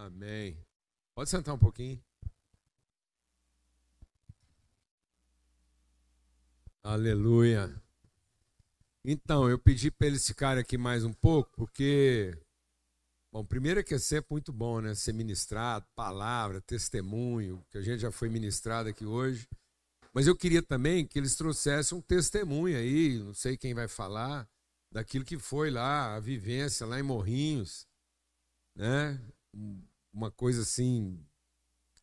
Amém. Pode sentar um pouquinho. Aleluia. Então, eu pedi para eles ficarem aqui mais um pouco, porque, bom, primeiro é que é sempre muito bom, né? Ser ministrado, palavra, testemunho, que a gente já foi ministrado aqui hoje. Mas eu queria também que eles trouxessem um testemunho aí, não sei quem vai falar, daquilo que foi lá, a vivência lá em Morrinhos, né? Uma coisa assim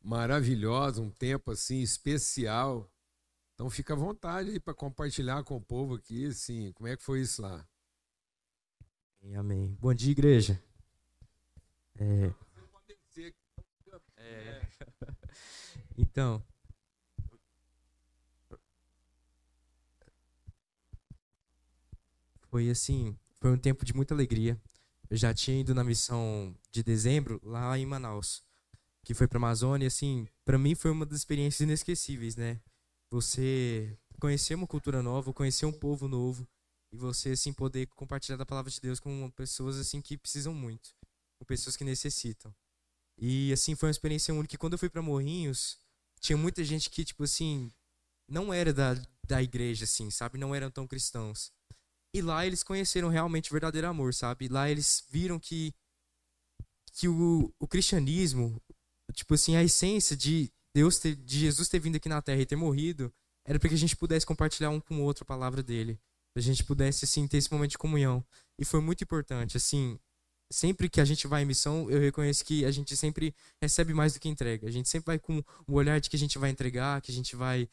maravilhosa, um tempo assim especial. Então fica à vontade aí para compartilhar com o povo aqui, assim, como é que foi isso lá? Amém. Bom dia, igreja. É... É... Então, foi assim, foi um tempo de muita alegria. Eu já tinha ido na missão de dezembro lá em Manaus, que foi para Amazônia, assim, para mim foi uma das experiências inesquecíveis, né? você conhecer uma cultura nova, conhecer um povo novo e você assim poder compartilhar da palavra de Deus com pessoas assim que precisam muito, com pessoas que necessitam. E assim foi uma experiência única. Quando eu fui para Morrinhos, tinha muita gente que tipo assim não era da, da igreja assim, sabe? Não eram tão cristãos. E lá eles conheceram realmente o verdadeiro amor, sabe? Lá eles viram que que o, o cristianismo, tipo assim, a essência de Deus ter, de Jesus ter vindo aqui na Terra e ter morrido, era para que a gente pudesse compartilhar um com o outro a palavra dele, a gente pudesse assim ter esse momento de comunhão. E foi muito importante, assim, sempre que a gente vai em missão, eu reconheço que a gente sempre recebe mais do que entrega. A gente sempre vai com o olhar de que a gente vai entregar, que a gente vai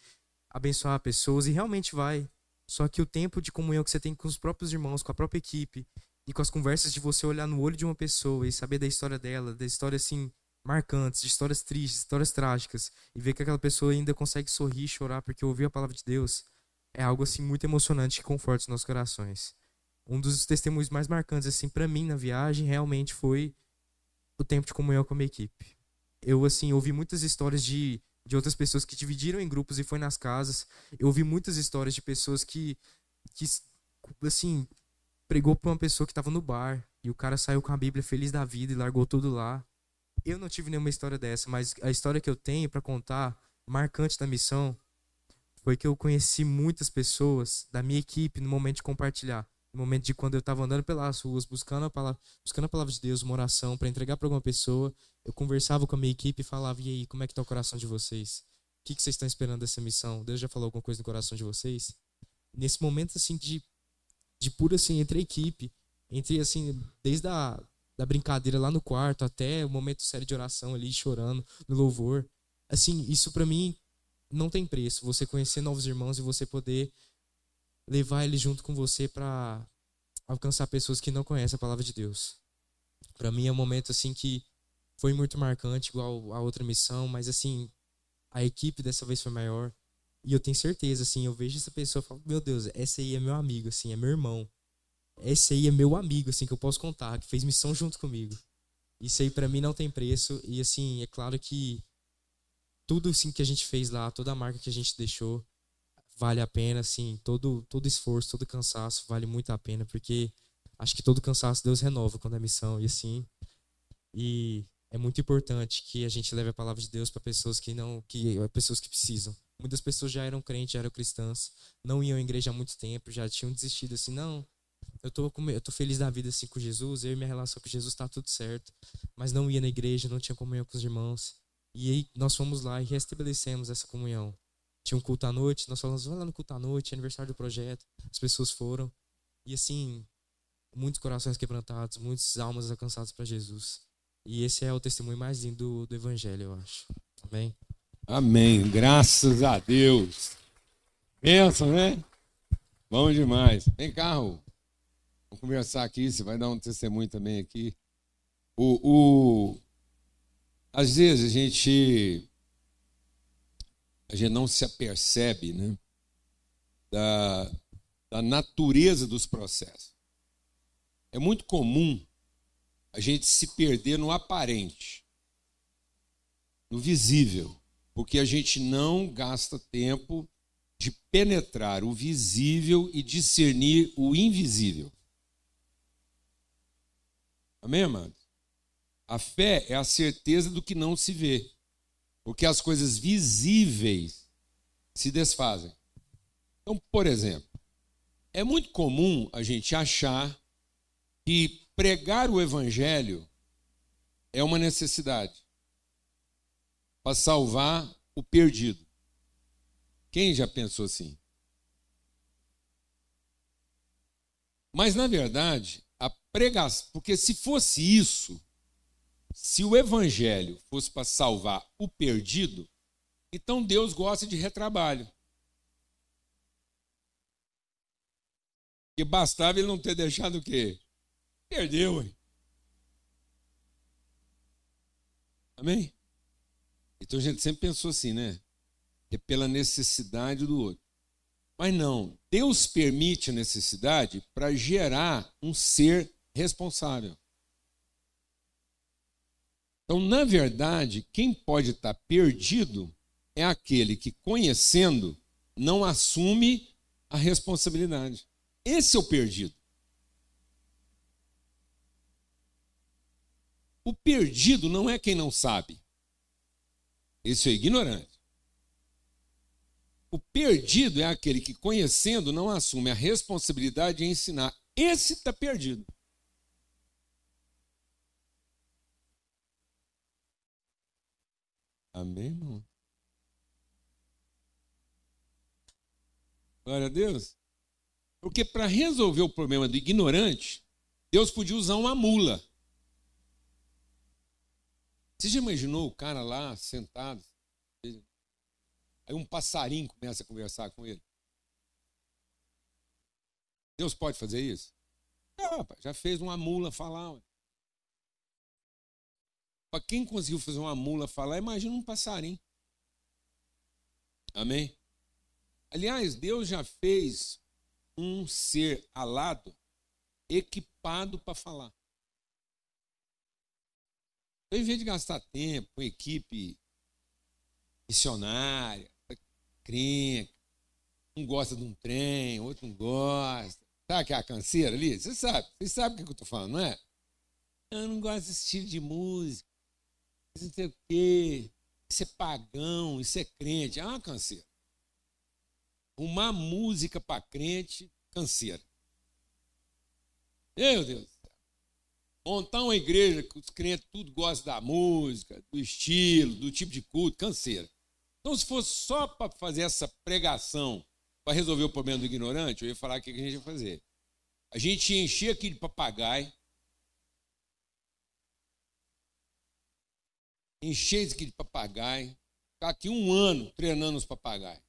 abençoar pessoas e realmente vai. Só que o tempo de comunhão que você tem com os próprios irmãos, com a própria equipe e com as conversas de você olhar no olho de uma pessoa e saber da história dela, da história assim marcantes, de histórias tristes, histórias trágicas, e ver que aquela pessoa ainda consegue sorrir e chorar porque ouviu a palavra de Deus, é algo assim muito emocionante que conforta os nossos corações. Um dos testemunhos mais marcantes assim para mim na viagem realmente foi o tempo de comunhão com a minha equipe. Eu assim ouvi muitas histórias de de outras pessoas que dividiram em grupos e foi nas casas. Eu ouvi muitas histórias de pessoas que que assim pregou para uma pessoa que estava no bar e o cara saiu com a Bíblia feliz da vida e largou tudo lá. Eu não tive nenhuma história dessa, mas a história que eu tenho para contar, marcante da missão, foi que eu conheci muitas pessoas da minha equipe no momento de compartilhar. No momento de quando eu estava andando pelas ruas, buscando a palavra, buscando a palavra de Deus, uma oração para entregar para alguma pessoa, eu conversava com a minha equipe e falava: "E aí, como é que tá o coração de vocês? O que, que vocês estão esperando dessa missão? Deus já falou alguma coisa no coração de vocês?" Nesse momento assim de de pura assim entre a equipe, entre assim desde a da brincadeira lá no quarto até o momento sério de oração ali, chorando no louvor. Assim, isso para mim não tem preço. Você conhecer novos irmãos e você poder levar eles junto com você para alcançar pessoas que não conhecem a palavra de Deus. Para mim é um momento assim que foi muito marcante, igual a outra missão, mas assim, a equipe dessa vez foi maior. E eu tenho certeza, assim, eu vejo essa pessoa e falo, meu Deus, esse aí é meu amigo, assim, é meu irmão esse aí é meu amigo, assim, que eu posso contar, que fez missão junto comigo. Isso aí para mim não tem preço e assim, é claro que tudo assim que a gente fez lá, toda a marca que a gente deixou vale a pena, assim, todo todo esforço, todo cansaço vale muito a pena, porque acho que todo cansaço Deus renova quando é missão e assim, e é muito importante que a gente leve a palavra de Deus para pessoas que não, que pessoas que precisam. Muitas pessoas já eram crentes, já eram cristãs, não iam à igreja há muito tempo, já tinham desistido assim, não, eu tô, com, eu tô feliz da vida assim com Jesus, eu e minha relação com Jesus tá tudo certo. Mas não ia na igreja, não tinha comunhão com os irmãos. E aí nós fomos lá e restabelecemos essa comunhão. Tinha um culto à noite, nós falamos, vamos lá no culto à noite, aniversário do projeto. As pessoas foram. E assim, muitos corações quebrantados, muitas almas alcançadas para Jesus. E esse é o testemunho mais lindo do, do Evangelho, eu acho. Amém? Amém. Graças a Deus. Pensa, né? Bom demais. Vem cá. Vamos conversar aqui, você vai dar um testemunho também aqui. O, o, às vezes a gente, a gente não se apercebe né, da, da natureza dos processos. É muito comum a gente se perder no aparente, no visível, porque a gente não gasta tempo de penetrar o visível e discernir o invisível. Amém, amados? A fé é a certeza do que não se vê, porque as coisas visíveis se desfazem. Então, por exemplo, é muito comum a gente achar que pregar o evangelho é uma necessidade para salvar o perdido. Quem já pensou assim? Mas, na verdade, a pregação, porque se fosse isso, se o evangelho fosse para salvar o perdido, então Deus gosta de retrabalho. Porque bastava ele não ter deixado o quê? Perdeu, hein? Amém? Então a gente sempre pensou assim, né? É pela necessidade do outro. Mas não, Deus permite a necessidade para gerar um ser responsável. Então, na verdade, quem pode estar perdido é aquele que, conhecendo, não assume a responsabilidade. Esse é o perdido. O perdido não é quem não sabe. Esse é ignorante. O perdido é aquele que, conhecendo, não assume a responsabilidade de ensinar. Esse está perdido. Amém, irmão? Glória a Deus. Porque para resolver o problema do ignorante, Deus podia usar uma mula. Você já imaginou o cara lá sentado? Aí um passarinho começa a conversar com ele. Deus pode fazer isso? Ah, já fez uma mula falar. Para quem conseguiu fazer uma mula falar, imagina um passarinho. Amém? Aliás, Deus já fez um ser alado equipado para falar. Então, em vez de gastar tempo com equipe missionária, crenca, um gosta de um trem, outro não gosta. Sabe que é a canseira ali? Você sabe, você sabe o que eu estou falando, não é? Eu não gosto desse estilo de música. Não sei o quê. Isso é pagão, isso é crente. Uma canseira. Uma música para crente, canseira. Meu Deus montar uma igreja que os crentes tudo gostam da música, do estilo, do tipo de culto, canseira. Então, se fosse só para fazer essa pregação para resolver o problema do ignorante, eu ia falar o que a gente ia fazer. A gente ia encher aqui de papagaio, encher isso aqui de papagaio, ficar aqui um ano treinando os papagaios.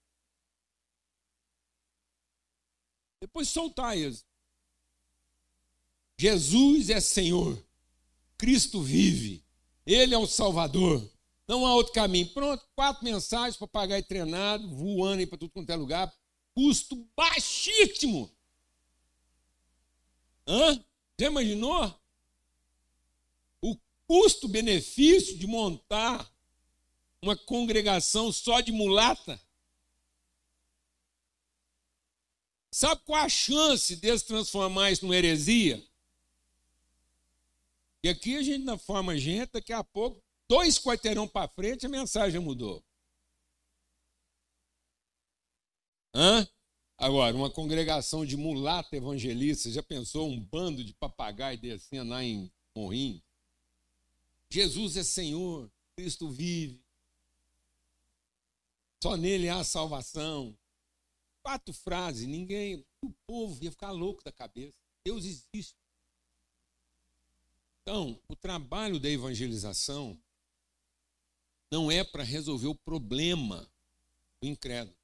Depois soltar eles. Jesus é Senhor. Cristo vive. Ele é o Salvador. Não há outro caminho. Pronto, quatro mensagens e treinado, voando aí para tudo quanto é lugar. Custo baixíssimo. Hã? Já imaginou? Custo-benefício de montar uma congregação só de mulata? Sabe qual a chance deles transformar isso numa heresia? E aqui a gente na forma gente, daqui a pouco, dois quarteirão para frente, a mensagem mudou. Hã? Agora, uma congregação de mulata evangelistas, já pensou um bando de papagaio descendo lá em Morrinho? Jesus é Senhor, Cristo vive. Só nele há salvação. Quatro frases, ninguém, o povo ia ficar louco da cabeça. Deus existe. Então, o trabalho da evangelização não é para resolver o problema do incrédulo,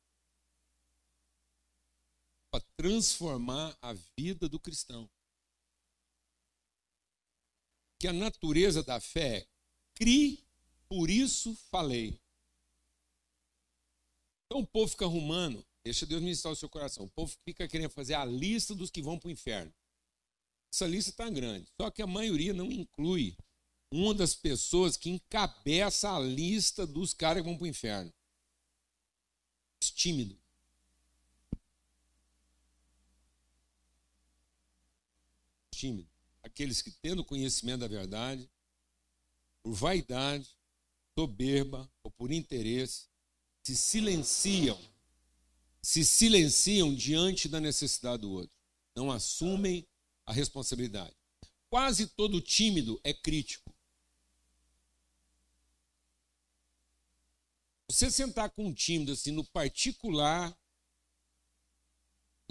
para transformar a vida do cristão. Que a natureza da fé é crie, por isso falei. Então o povo fica arrumando, deixa Deus ministrar o seu coração. O povo fica querendo fazer a lista dos que vão para o inferno. Essa lista está grande. Só que a maioria não inclui uma das pessoas que encabeça a lista dos caras que vão para o inferno. Os tímidos. Tímidos. Aqueles que, tendo conhecimento da verdade, por vaidade, soberba ou por interesse, se silenciam, se silenciam diante da necessidade do outro, não assumem a responsabilidade. Quase todo tímido é crítico. Você sentar com um tímido assim no particular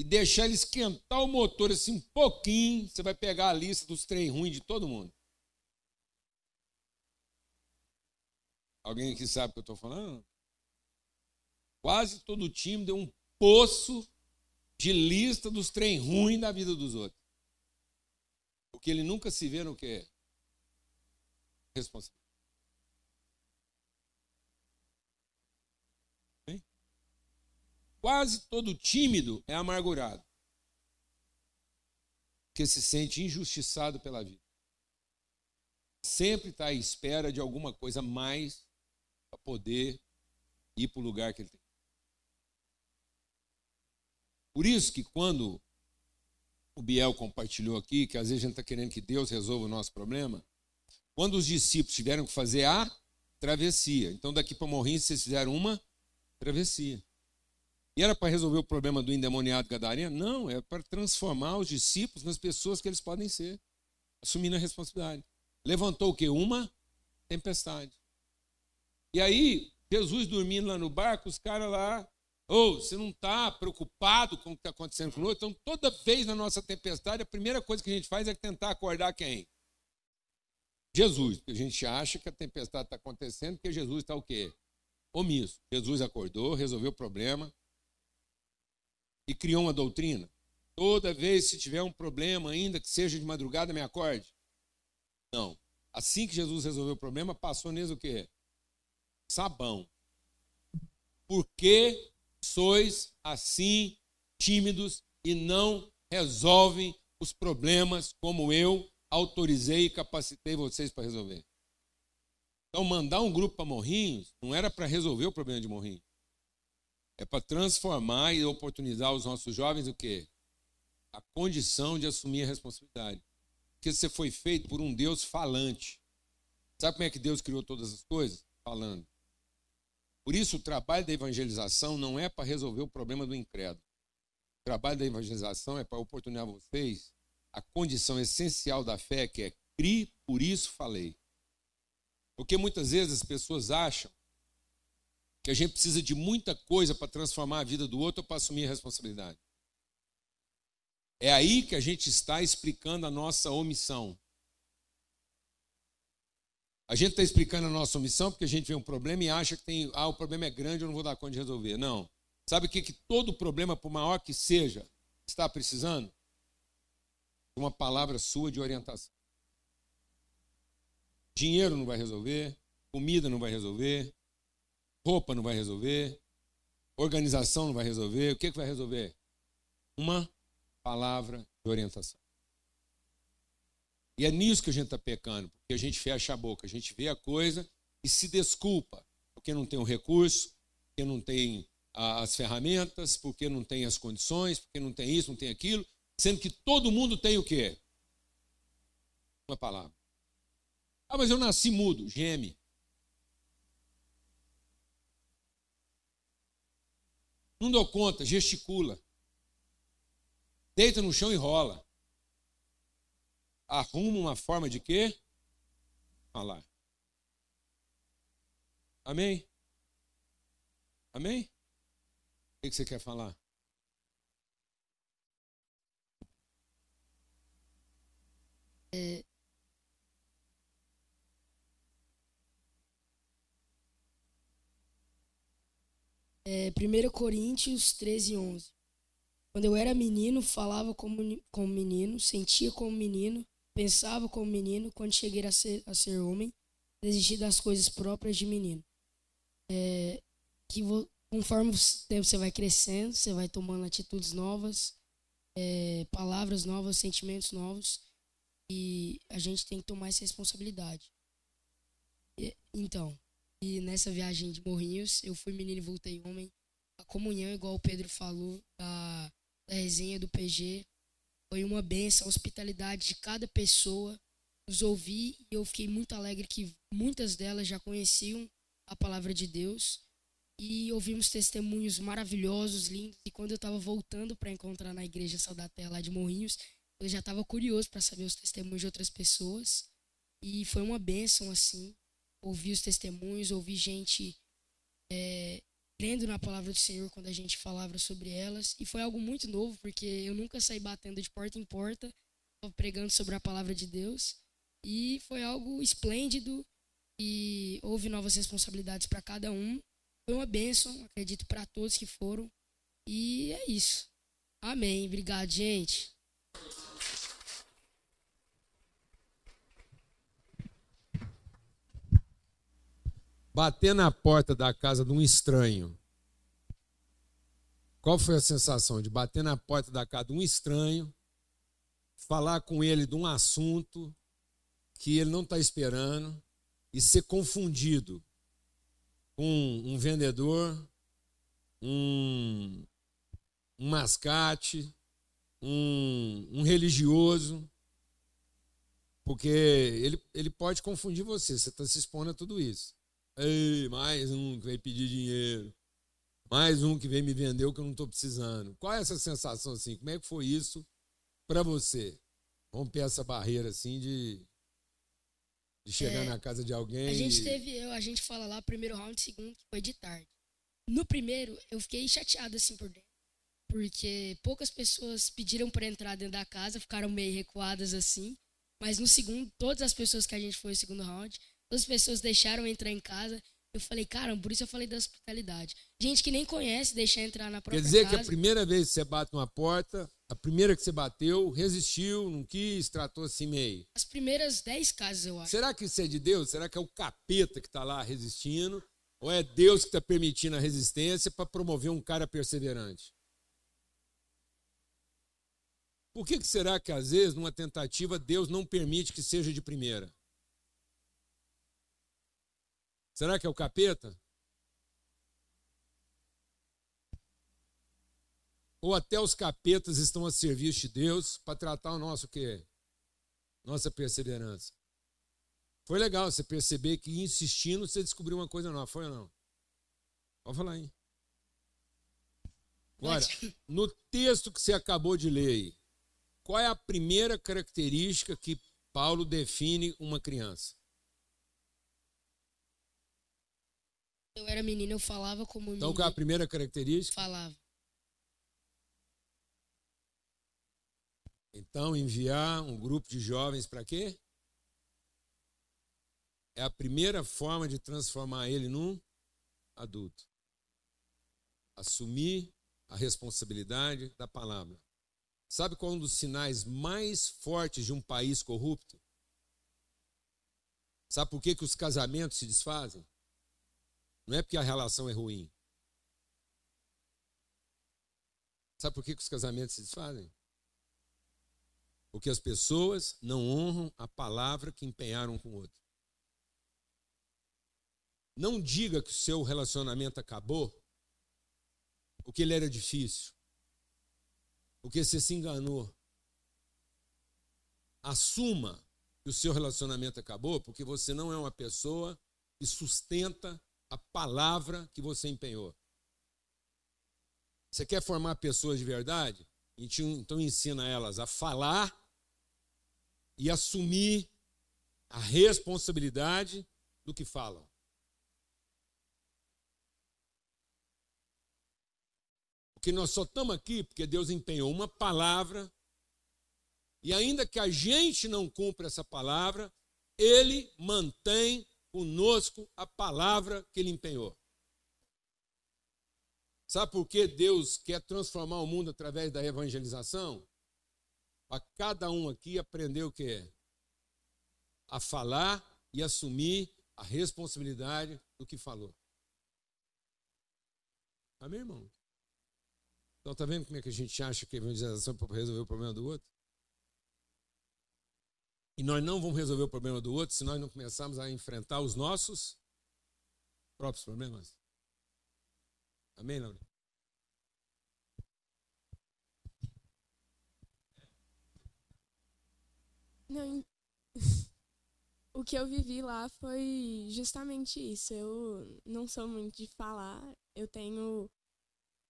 e deixar ele esquentar o motor assim um pouquinho, você vai pegar a lista dos trem ruins de todo mundo. Alguém aqui sabe o que eu estou falando? Quase todo tímido é um poço de lista dos trem ruins da vida dos outros. Porque ele nunca se vê no que é responsável. Quase todo tímido é amargurado. Porque se sente injustiçado pela vida. Sempre está à espera de alguma coisa mais para poder ir para o lugar que ele tem. Por isso que quando o Biel compartilhou aqui, que às vezes a gente está querendo que Deus resolva o nosso problema, quando os discípulos tiveram que fazer a travessia. Então daqui para Morrinhos vocês fizeram uma travessia. E era para resolver o problema do endemoniado gadareno? Não, é para transformar os discípulos nas pessoas que eles podem ser, assumindo a responsabilidade. Levantou o que? Uma tempestade. E aí, Jesus dormindo lá no barco, os caras lá, ou oh, você não está preocupado com o que está acontecendo conosco? Então, toda vez na nossa tempestade, a primeira coisa que a gente faz é tentar acordar quem? Jesus. Porque a gente acha que a tempestade está acontecendo porque Jesus está o quê? Omisso. Jesus acordou, resolveu o problema e criou uma doutrina. Toda vez se tiver um problema, ainda que seja de madrugada, me acorde. Não. Assim que Jesus resolveu o problema, passou nisso o quê? sabão. Por que sois assim tímidos e não resolvem os problemas como eu autorizei e capacitei vocês para resolver? Então, mandar um grupo para Morrinhos não era para resolver o problema de Morrinhos. É para transformar e oportunizar os nossos jovens o quê? A condição de assumir a responsabilidade. Porque você foi feito por um Deus falante. Sabe como é que Deus criou todas as coisas? Falando. Por isso, o trabalho da evangelização não é para resolver o problema do incrédulo. O trabalho da evangelização é para oportunizar vocês a condição essencial da fé, que é crie, por isso falei. Porque muitas vezes as pessoas acham que a gente precisa de muita coisa para transformar a vida do outro ou para assumir a responsabilidade. É aí que a gente está explicando a nossa omissão. A gente está explicando a nossa omissão porque a gente vê um problema e acha que tem, ah, o problema é grande, eu não vou dar conta de resolver. Não. Sabe o que, que todo problema, por maior que seja, está precisando? Uma palavra sua de orientação. Dinheiro não vai resolver, comida não vai resolver, roupa não vai resolver, organização não vai resolver. O que, que vai resolver? Uma palavra de orientação. E é nisso que a gente está pecando, porque a gente fecha a boca, a gente vê a coisa e se desculpa, porque não tem o recurso, porque não tem as ferramentas, porque não tem as condições, porque não tem isso, não tem aquilo, sendo que todo mundo tem o quê? Uma palavra. Ah, mas eu nasci mudo, geme. Não dou conta, gesticula. Deita no chão e rola arruma uma forma de quê? Falar. Amém? Amém? O que você quer falar? É... É, 1 Coríntios 13, 11. Quando eu era menino, falava como, como menino, sentia como menino, Pensava como menino, quando cheguei a ser, a ser homem, desisti das coisas próprias de menino. É, que conforme o tempo você vai crescendo, você vai tomando atitudes novas, é, palavras novas, sentimentos novos, e a gente tem que tomar essa responsabilidade. E, então, e nessa viagem de Morrinhos, eu fui menino e voltei homem. A comunhão, igual o Pedro falou, da, resenha do PG, foi uma benção, a hospitalidade de cada pessoa. Nos ouvir e eu fiquei muito alegre que muitas delas já conheciam a palavra de Deus. E ouvimos testemunhos maravilhosos, lindos. E quando eu estava voltando para encontrar na igreja Sal da Terra lá de Morrinhos, eu já estava curioso para saber os testemunhos de outras pessoas. E foi uma bênção assim ouvir os testemunhos, ouvir gente é, crendo na palavra do Senhor quando a gente falava sobre elas. E foi algo muito novo, porque eu nunca saí batendo de porta em porta, pregando sobre a palavra de Deus. E foi algo esplêndido e houve novas responsabilidades para cada um. Foi uma bênção, acredito, para todos que foram. E é isso. Amém. Obrigado, gente. Bater na porta da casa de um estranho. Qual foi a sensação de bater na porta da casa de um estranho, falar com ele de um assunto que ele não está esperando e ser confundido com um vendedor, um, um mascate, um, um religioso, porque ele, ele pode confundir você, você está se expondo a tudo isso. Ei, mais um que vem pedir dinheiro. Mais um que vem me vender o que eu não estou precisando. Qual é essa sensação assim? Como é que foi isso para você? Romper essa barreira assim de, de chegar é, na casa de alguém. A gente e... teve, a gente fala lá, primeiro round, segundo, que foi de tarde. No primeiro, eu fiquei chateado assim por dentro. Porque poucas pessoas pediram para entrar dentro da casa, ficaram meio recuadas assim. Mas no segundo, todas as pessoas que a gente foi no segundo round, as pessoas deixaram entrar em casa. Eu falei, caramba, por isso eu falei da hospitalidade. Gente que nem conhece, deixar entrar na própria casa. Quer dizer casa. que a primeira vez que você bate numa porta, a primeira que você bateu, resistiu, não quis, tratou assim meio. As primeiras dez casas, eu acho. Será que isso é de Deus? Será que é o capeta que está lá resistindo? Ou é Deus que está permitindo a resistência para promover um cara perseverante? Por que, que será que às vezes, numa tentativa, Deus não permite que seja de primeira? Será que é o capeta? Ou até os capetas estão a serviço de Deus para tratar o nosso quê? Nossa perseverança. Foi legal você perceber que insistindo você descobriu uma coisa nova, foi ou não? Pode falar aí. Agora, no texto que você acabou de ler aí, qual é a primeira característica que Paulo define uma criança? Eu era menina, eu falava como menina. Então, qual é a primeira característica? Falava. Então, enviar um grupo de jovens para quê? É a primeira forma de transformar ele num adulto. Assumir a responsabilidade da palavra. Sabe qual é um dos sinais mais fortes de um país corrupto? Sabe por que, que os casamentos se desfazem? Não é porque a relação é ruim. Sabe por que, que os casamentos se desfazem? Porque as pessoas não honram a palavra que empenharam com o outro. Não diga que o seu relacionamento acabou porque ele era difícil, porque você se enganou. Assuma que o seu relacionamento acabou porque você não é uma pessoa que sustenta a palavra que você empenhou. Você quer formar pessoas de verdade? Então ensina elas a falar e assumir a responsabilidade do que falam. Porque nós só estamos aqui porque Deus empenhou uma palavra, e ainda que a gente não cumpra essa palavra, Ele mantém conosco a palavra que ele empenhou. Sabe por que Deus quer transformar o mundo através da evangelização? Para cada um aqui aprender o que é? A falar e assumir a responsabilidade do que falou. Amém, irmão? Então, tá vendo como é que a gente acha que a evangelização é para resolver o problema do outro? E nós não vamos resolver o problema do outro se nós não começarmos a enfrentar os nossos próprios problemas. Amém, Laura? Não, o que eu vivi lá foi justamente isso. Eu não sou muito de falar, eu tenho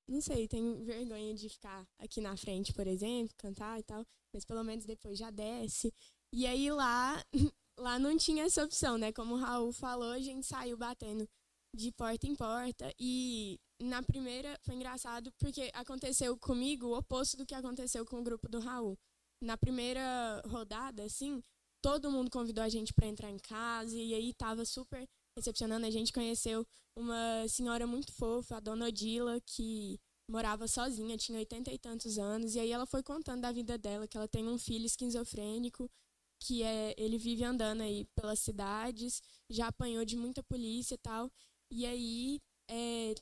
não sei, tenho vergonha de ficar aqui na frente, por exemplo, cantar e tal, mas pelo menos depois já desce. E aí lá, lá não tinha essa opção, né? Como o Raul falou, a gente saiu batendo de porta em porta e na primeira foi engraçado porque aconteceu comigo o oposto do que aconteceu com o grupo do Raul. Na primeira rodada, assim, todo mundo convidou a gente para entrar em casa e aí tava super recepcionando. A gente conheceu uma senhora muito fofa, a dona Odila, que morava sozinha, tinha oitenta e tantos anos, e aí ela foi contando da vida dela, que ela tem um filho esquizofrênico, que é, ele vive andando aí pelas cidades, já apanhou de muita polícia e tal. E aí, é,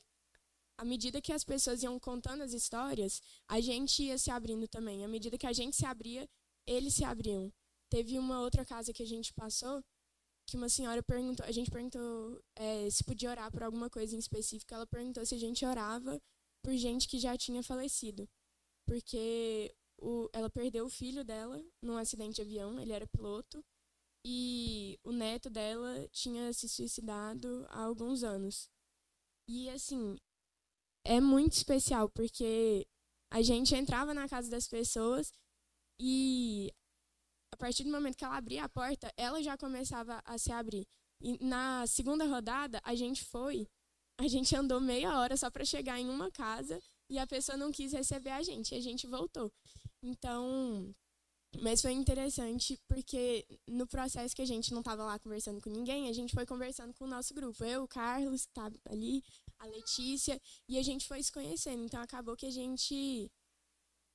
à medida que as pessoas iam contando as histórias, a gente ia se abrindo também. À medida que a gente se abria, eles se abriam. Teve uma outra casa que a gente passou que uma senhora perguntou, a gente perguntou é, se podia orar por alguma coisa em específico. Ela perguntou se a gente orava por gente que já tinha falecido, porque o, ela perdeu o filho dela num acidente de avião. Ele era piloto e o neto dela tinha se suicidado há alguns anos. E assim, é muito especial porque a gente entrava na casa das pessoas e a partir do momento que ela abria a porta, ela já começava a se abrir. E na segunda rodada, a gente foi, a gente andou meia hora só para chegar em uma casa e a pessoa não quis receber a gente, e a gente voltou. Então, mas foi interessante porque no processo que a gente não estava lá conversando com ninguém, a gente foi conversando com o nosso grupo. Eu, o Carlos, que tá ali, a Letícia, e a gente foi se conhecendo. Então acabou que a gente.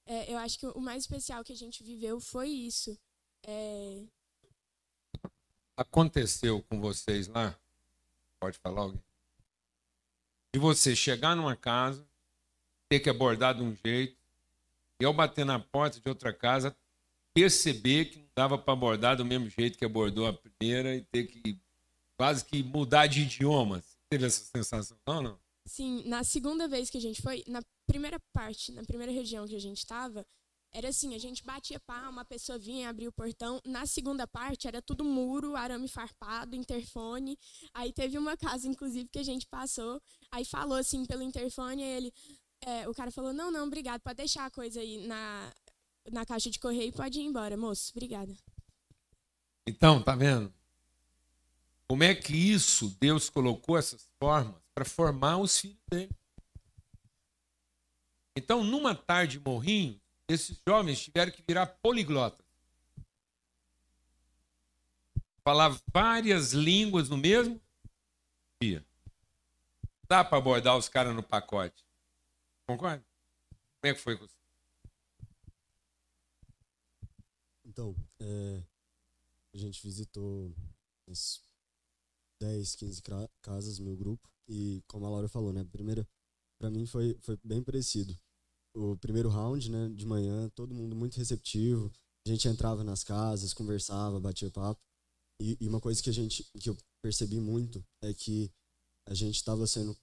É, eu acho que o mais especial que a gente viveu foi isso. É... Aconteceu com vocês lá? Pode falar alguém? De você chegar numa casa, ter que abordar de um jeito, e ao bater na porta de outra casa, perceber que não dava para abordar do mesmo jeito que abordou a primeira e ter que quase que mudar de idioma. Teve essa sensação, não, não? Sim, na segunda vez que a gente foi, na primeira parte, na primeira região que a gente estava, era assim, a gente batia palma, a pessoa vinha abrir o portão. Na segunda parte era tudo muro, arame farpado, interfone. Aí teve uma casa, inclusive, que a gente passou, aí falou assim pelo interfone, ele, é, o cara falou, não, não, obrigado, pode deixar a coisa aí na, na caixa de correio e pode ir embora, moço. Obrigada. Então, tá vendo? Como é que isso, Deus colocou essas formas para formar os filhos dele? Então, numa tarde morrinho, esses jovens tiveram que virar poliglotas. Falar várias línguas no mesmo dia. Dá para abordar os caras no pacote. Concorda? Como é que foi com você? Então, é, a gente visitou umas 10, 15 casas, meu grupo, e como a Laura falou, né, primeira, para mim foi, foi bem parecido. O primeiro round, né, de manhã, todo mundo muito receptivo, a gente entrava nas casas, conversava, batia papo, e, e uma coisa que a gente, que eu percebi muito é que a gente estava sendo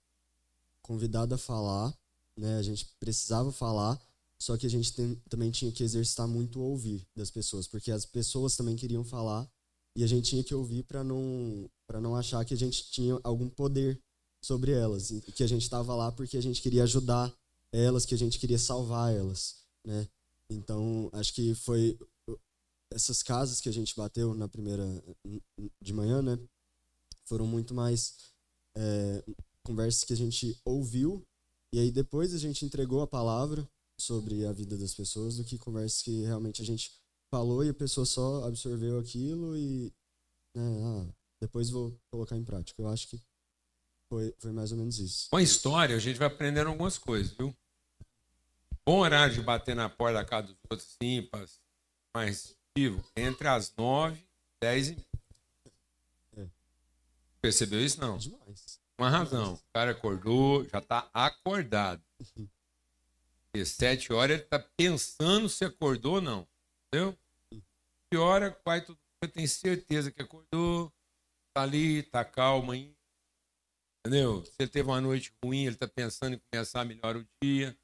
convidado a falar, né, a gente precisava falar, só que a gente tem, também tinha que exercitar muito o ouvir das pessoas, porque as pessoas também queriam falar e a gente tinha que ouvir para não para não achar que a gente tinha algum poder sobre elas e que a gente estava lá porque a gente queria ajudar elas, que a gente queria salvar elas, né? Então, acho que foi essas casas que a gente bateu na primeira de manhã, né? Foram muito mais é, conversas que a gente ouviu e aí depois a gente entregou a palavra sobre a vida das pessoas do que conversas que realmente a gente falou e a pessoa só absorveu aquilo e né, ah, depois vou colocar em prática. Eu acho que foi, foi mais ou menos isso. Com a história, a gente vai aprendendo algumas coisas, viu? Bom horário de bater na porta da casa dos outros, sim, mais vivo, entre as nove e dez e é. Percebeu isso, não? Demais. Uma razão. O cara acordou, já está acordado. Porque sete horas ele está pensando se acordou ou não. Entendeu? Que hora, pai, tu tem certeza que acordou, tá ali, tá calmo aí. Entendeu? Se ele teve uma noite ruim, ele tá pensando em começar melhor o dia.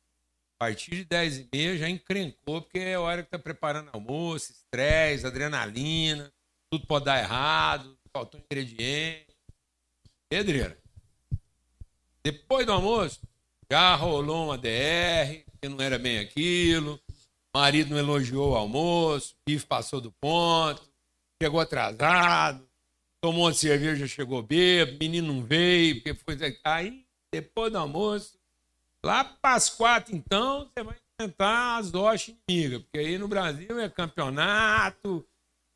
A partir de dez e meia já encrencou, porque é a hora que tá preparando almoço, estresse, adrenalina, tudo pode dar errado. faltou ingrediente. Pedreira. Depois do almoço, já rolou uma DR, que não era bem aquilo. O marido não elogiou o almoço, o bife passou do ponto, chegou atrasado, tomou uma cerveja, chegou bêbado, menino não veio, porque foi. Aí, depois do almoço, lá para as quatro, então, você vai enfrentar as hostes inimigas, porque aí no Brasil é campeonato,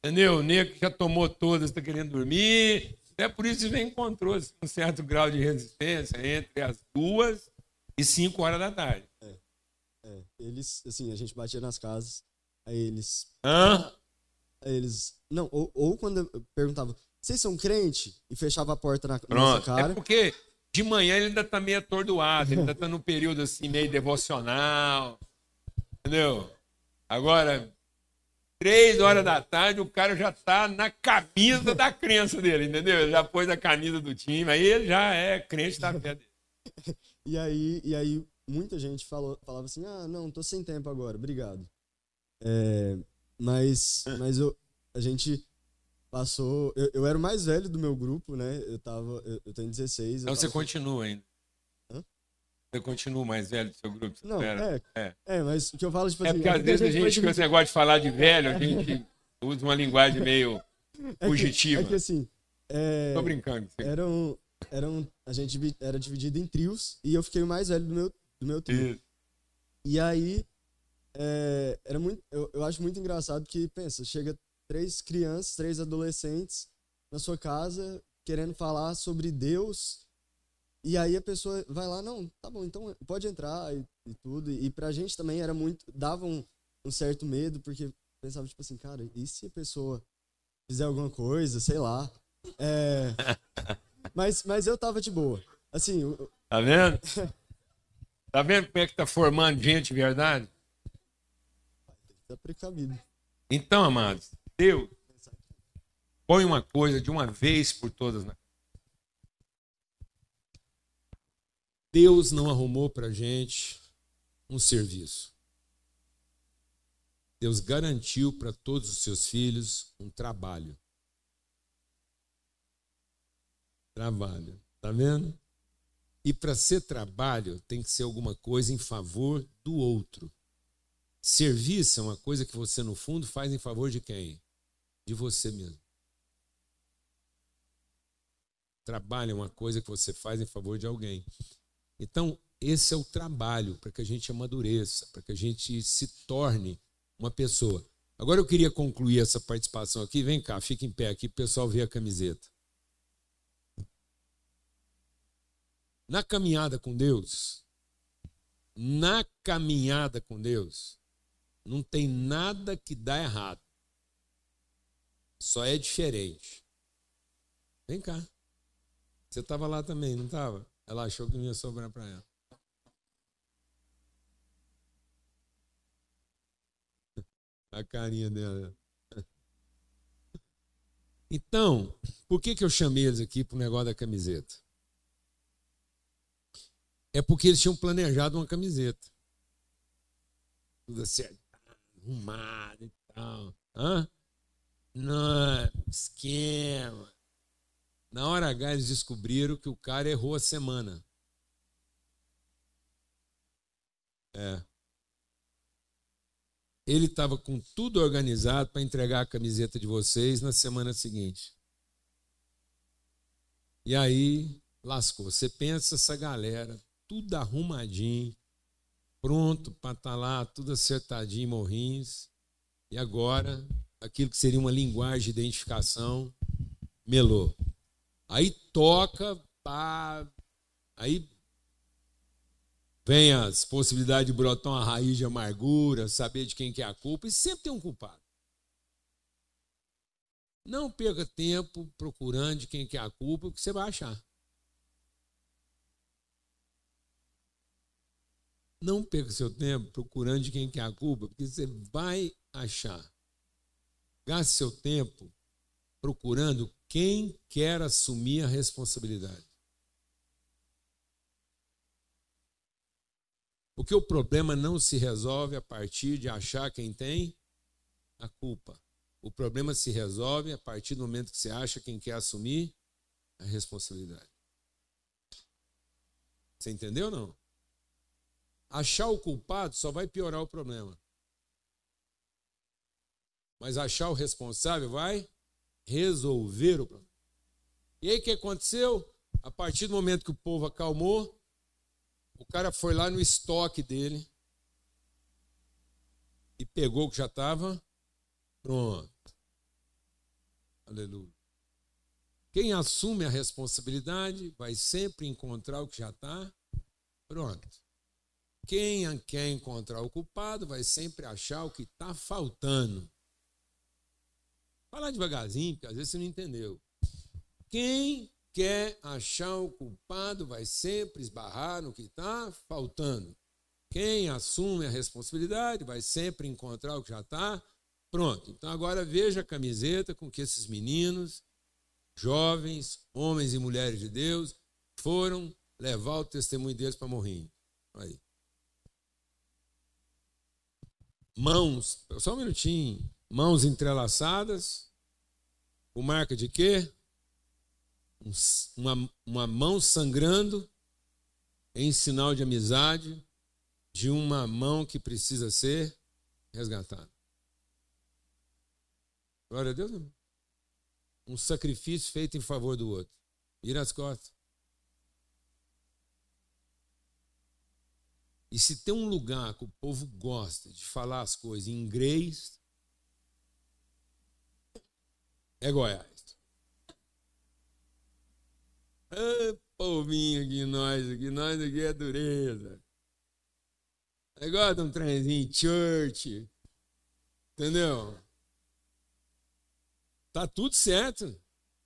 entendeu? O negro que já tomou todas está querendo dormir. É por isso que já encontrou assim, um certo grau de resistência entre as duas e cinco horas da tarde. É, é. Eles, assim, a gente batia nas casas, aí eles. Hã? Aí eles. Não, ou, ou quando eu perguntava, vocês são crente? E fechava a porta na, na Pronto. nossa cara. É porque de manhã ele ainda tá meio atordoado, ele ainda tá num período assim meio devocional. Entendeu? Agora, três horas da tarde, o cara já tá na camisa da crença dele, entendeu? Ele já pôs a camisa do time, aí ele já é crente da fé dele. E aí, e aí muita gente falou, falava assim, ah, não, tô sem tempo agora, obrigado. É, mas mas eu, a gente passou. Eu, eu era o mais velho do meu grupo, né? Eu tava. Eu, eu tenho 16. eu Então você continua ainda. Você continua mais velho do seu grupo? Não, espera? é, é. é, mas o que eu falo, tipo É assim. porque às vezes a gente, com esse negócio de falar de velho, a gente usa uma linguagem meio é que- fugitiva. É que assim. é, Tô brincando. com você. eram, eram. A gente era dividido em trios e eu fiquei o mais velho do meu, do meu trio. Isso. E aí, é, era muito, eu, eu acho muito engraçado que, pensa, chega três crianças, três adolescentes na sua casa querendo falar sobre Deus. E aí a pessoa vai lá, não, tá bom, então pode entrar e, e tudo. E pra gente também era muito, dava um, um certo medo, porque pensava, tipo assim, cara, e se a pessoa fizer alguma coisa, sei lá. É, mas, mas eu tava de boa. Assim, o- Tá vendo? Tá vendo como é que tá formando gente de verdade? tá precavido. Então, amados, Deus põe uma coisa de uma vez por todas. na- Deus não arrumou para gente um serviço. Deus garantiu para todos os seus filhos um trabalho. Trabalho. Tá vendo? E para ser trabalho, tem que ser alguma coisa em favor do outro. Serviço é uma coisa que você, no fundo, faz em favor de quem? De você mesmo. Trabalho é uma coisa que você faz em favor de alguém. Então, esse é o trabalho para que a gente amadureça, para que a gente se torne uma pessoa. Agora eu queria concluir essa participação aqui. Vem cá, fica em pé aqui para o pessoal ver a camiseta. Na caminhada com Deus, na caminhada com Deus, não tem nada que dá errado. Só é diferente. Vem cá. Você estava lá também, não estava? Ela achou que não ia sobrar para ela. A carinha dela. Então, por que, que eu chamei eles aqui para o negócio da camiseta? É porque eles tinham planejado uma camiseta. Tudo acertado, arrumado e tal. Hã? Não, esquema. Na hora H eles descobriram que o cara errou a semana. É. Ele estava com tudo organizado para entregar a camiseta de vocês na semana seguinte. E aí lascou. Você pensa essa galera, tudo arrumadinho, pronto para estar lá, tudo acertadinho, morrinhos. E agora, aquilo que seria uma linguagem de identificação, melou. Aí toca, pá, aí vem as possibilidades de brotar uma raiz de amargura, saber de quem que é a culpa, e sempre tem um culpado. Não perca tempo procurando de quem que é a culpa, porque você vai achar. Não perca seu tempo procurando de quem que é a culpa, porque você vai achar. Gaste seu tempo procurando quem quer assumir a responsabilidade. Porque o problema não se resolve a partir de achar quem tem a culpa. O problema se resolve a partir do momento que você acha quem quer assumir a responsabilidade. Você entendeu ou não? Achar o culpado só vai piorar o problema. Mas achar o responsável vai resolver o problema. E aí o que aconteceu? A partir do momento que o povo acalmou, o cara foi lá no estoque dele e pegou o que já estava pronto. Aleluia. Quem assume a responsabilidade vai sempre encontrar o que já está pronto. Quem quer encontrar o culpado vai sempre achar o que está faltando. Falar devagarzinho, porque às vezes você não entendeu. Quem quer achar o culpado vai sempre esbarrar no que está faltando. Quem assume a responsabilidade vai sempre encontrar o que já está pronto. Então agora veja a camiseta com que esses meninos, jovens, homens e mulheres de Deus, foram levar o testemunho deles para Morrinho. Aí. Mãos, só um minutinho. Mãos entrelaçadas, com marca de quê? uma, uma mão sangrando em sinal de amizade de uma mão que precisa ser resgatada. Glória a Deus. Um sacrifício feito em favor do outro. Vira as costas. E se tem um lugar que o povo gosta de falar as coisas em inglês, é Goiás. Ah, povinho aqui, nós aqui, nós aqui é dureza. Negócio de um trenzinho church. Entendeu? Tá tudo certo.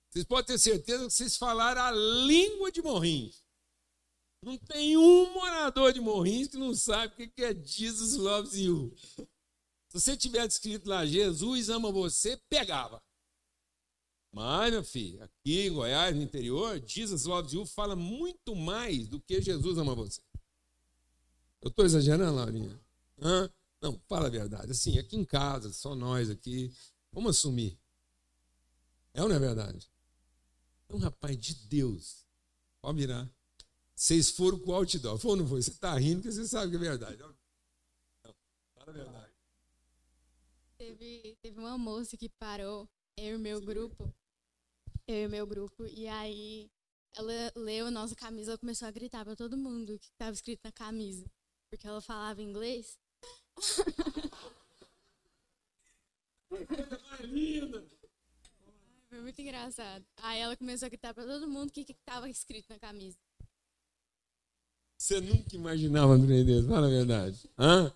Vocês podem ter certeza que vocês falaram a língua de Morrinhos. Não tem um morador de Morrinhos que não sabe o que é Jesus loves you. Se você tivesse escrito lá, Jesus ama você, pegava. Mas, meu filho, aqui em Goiás, no interior, Jesus loves you fala muito mais do que Jesus ama você. Eu estou exagerando, Laurinha? Hã? Não, fala a verdade. Assim, aqui em casa, só nós aqui, vamos assumir. É ou não é verdade? É um rapaz de Deus. Pode virar. Vocês foram com o outdoor. Foi ou não foi? Você está rindo porque você sabe que é verdade. Não, fala a verdade. Teve, teve uma moça que parou, eu e meu grupo, eu e meu grupo, e aí ela leu a nossa camisa, ela começou a gritar para todo mundo o que estava escrito na camisa, porque ela falava inglês. Foi muito engraçado. Aí ela começou a gritar para todo mundo o que estava escrito na camisa. Você nunca imaginava, Deus, fala a verdade. Hã?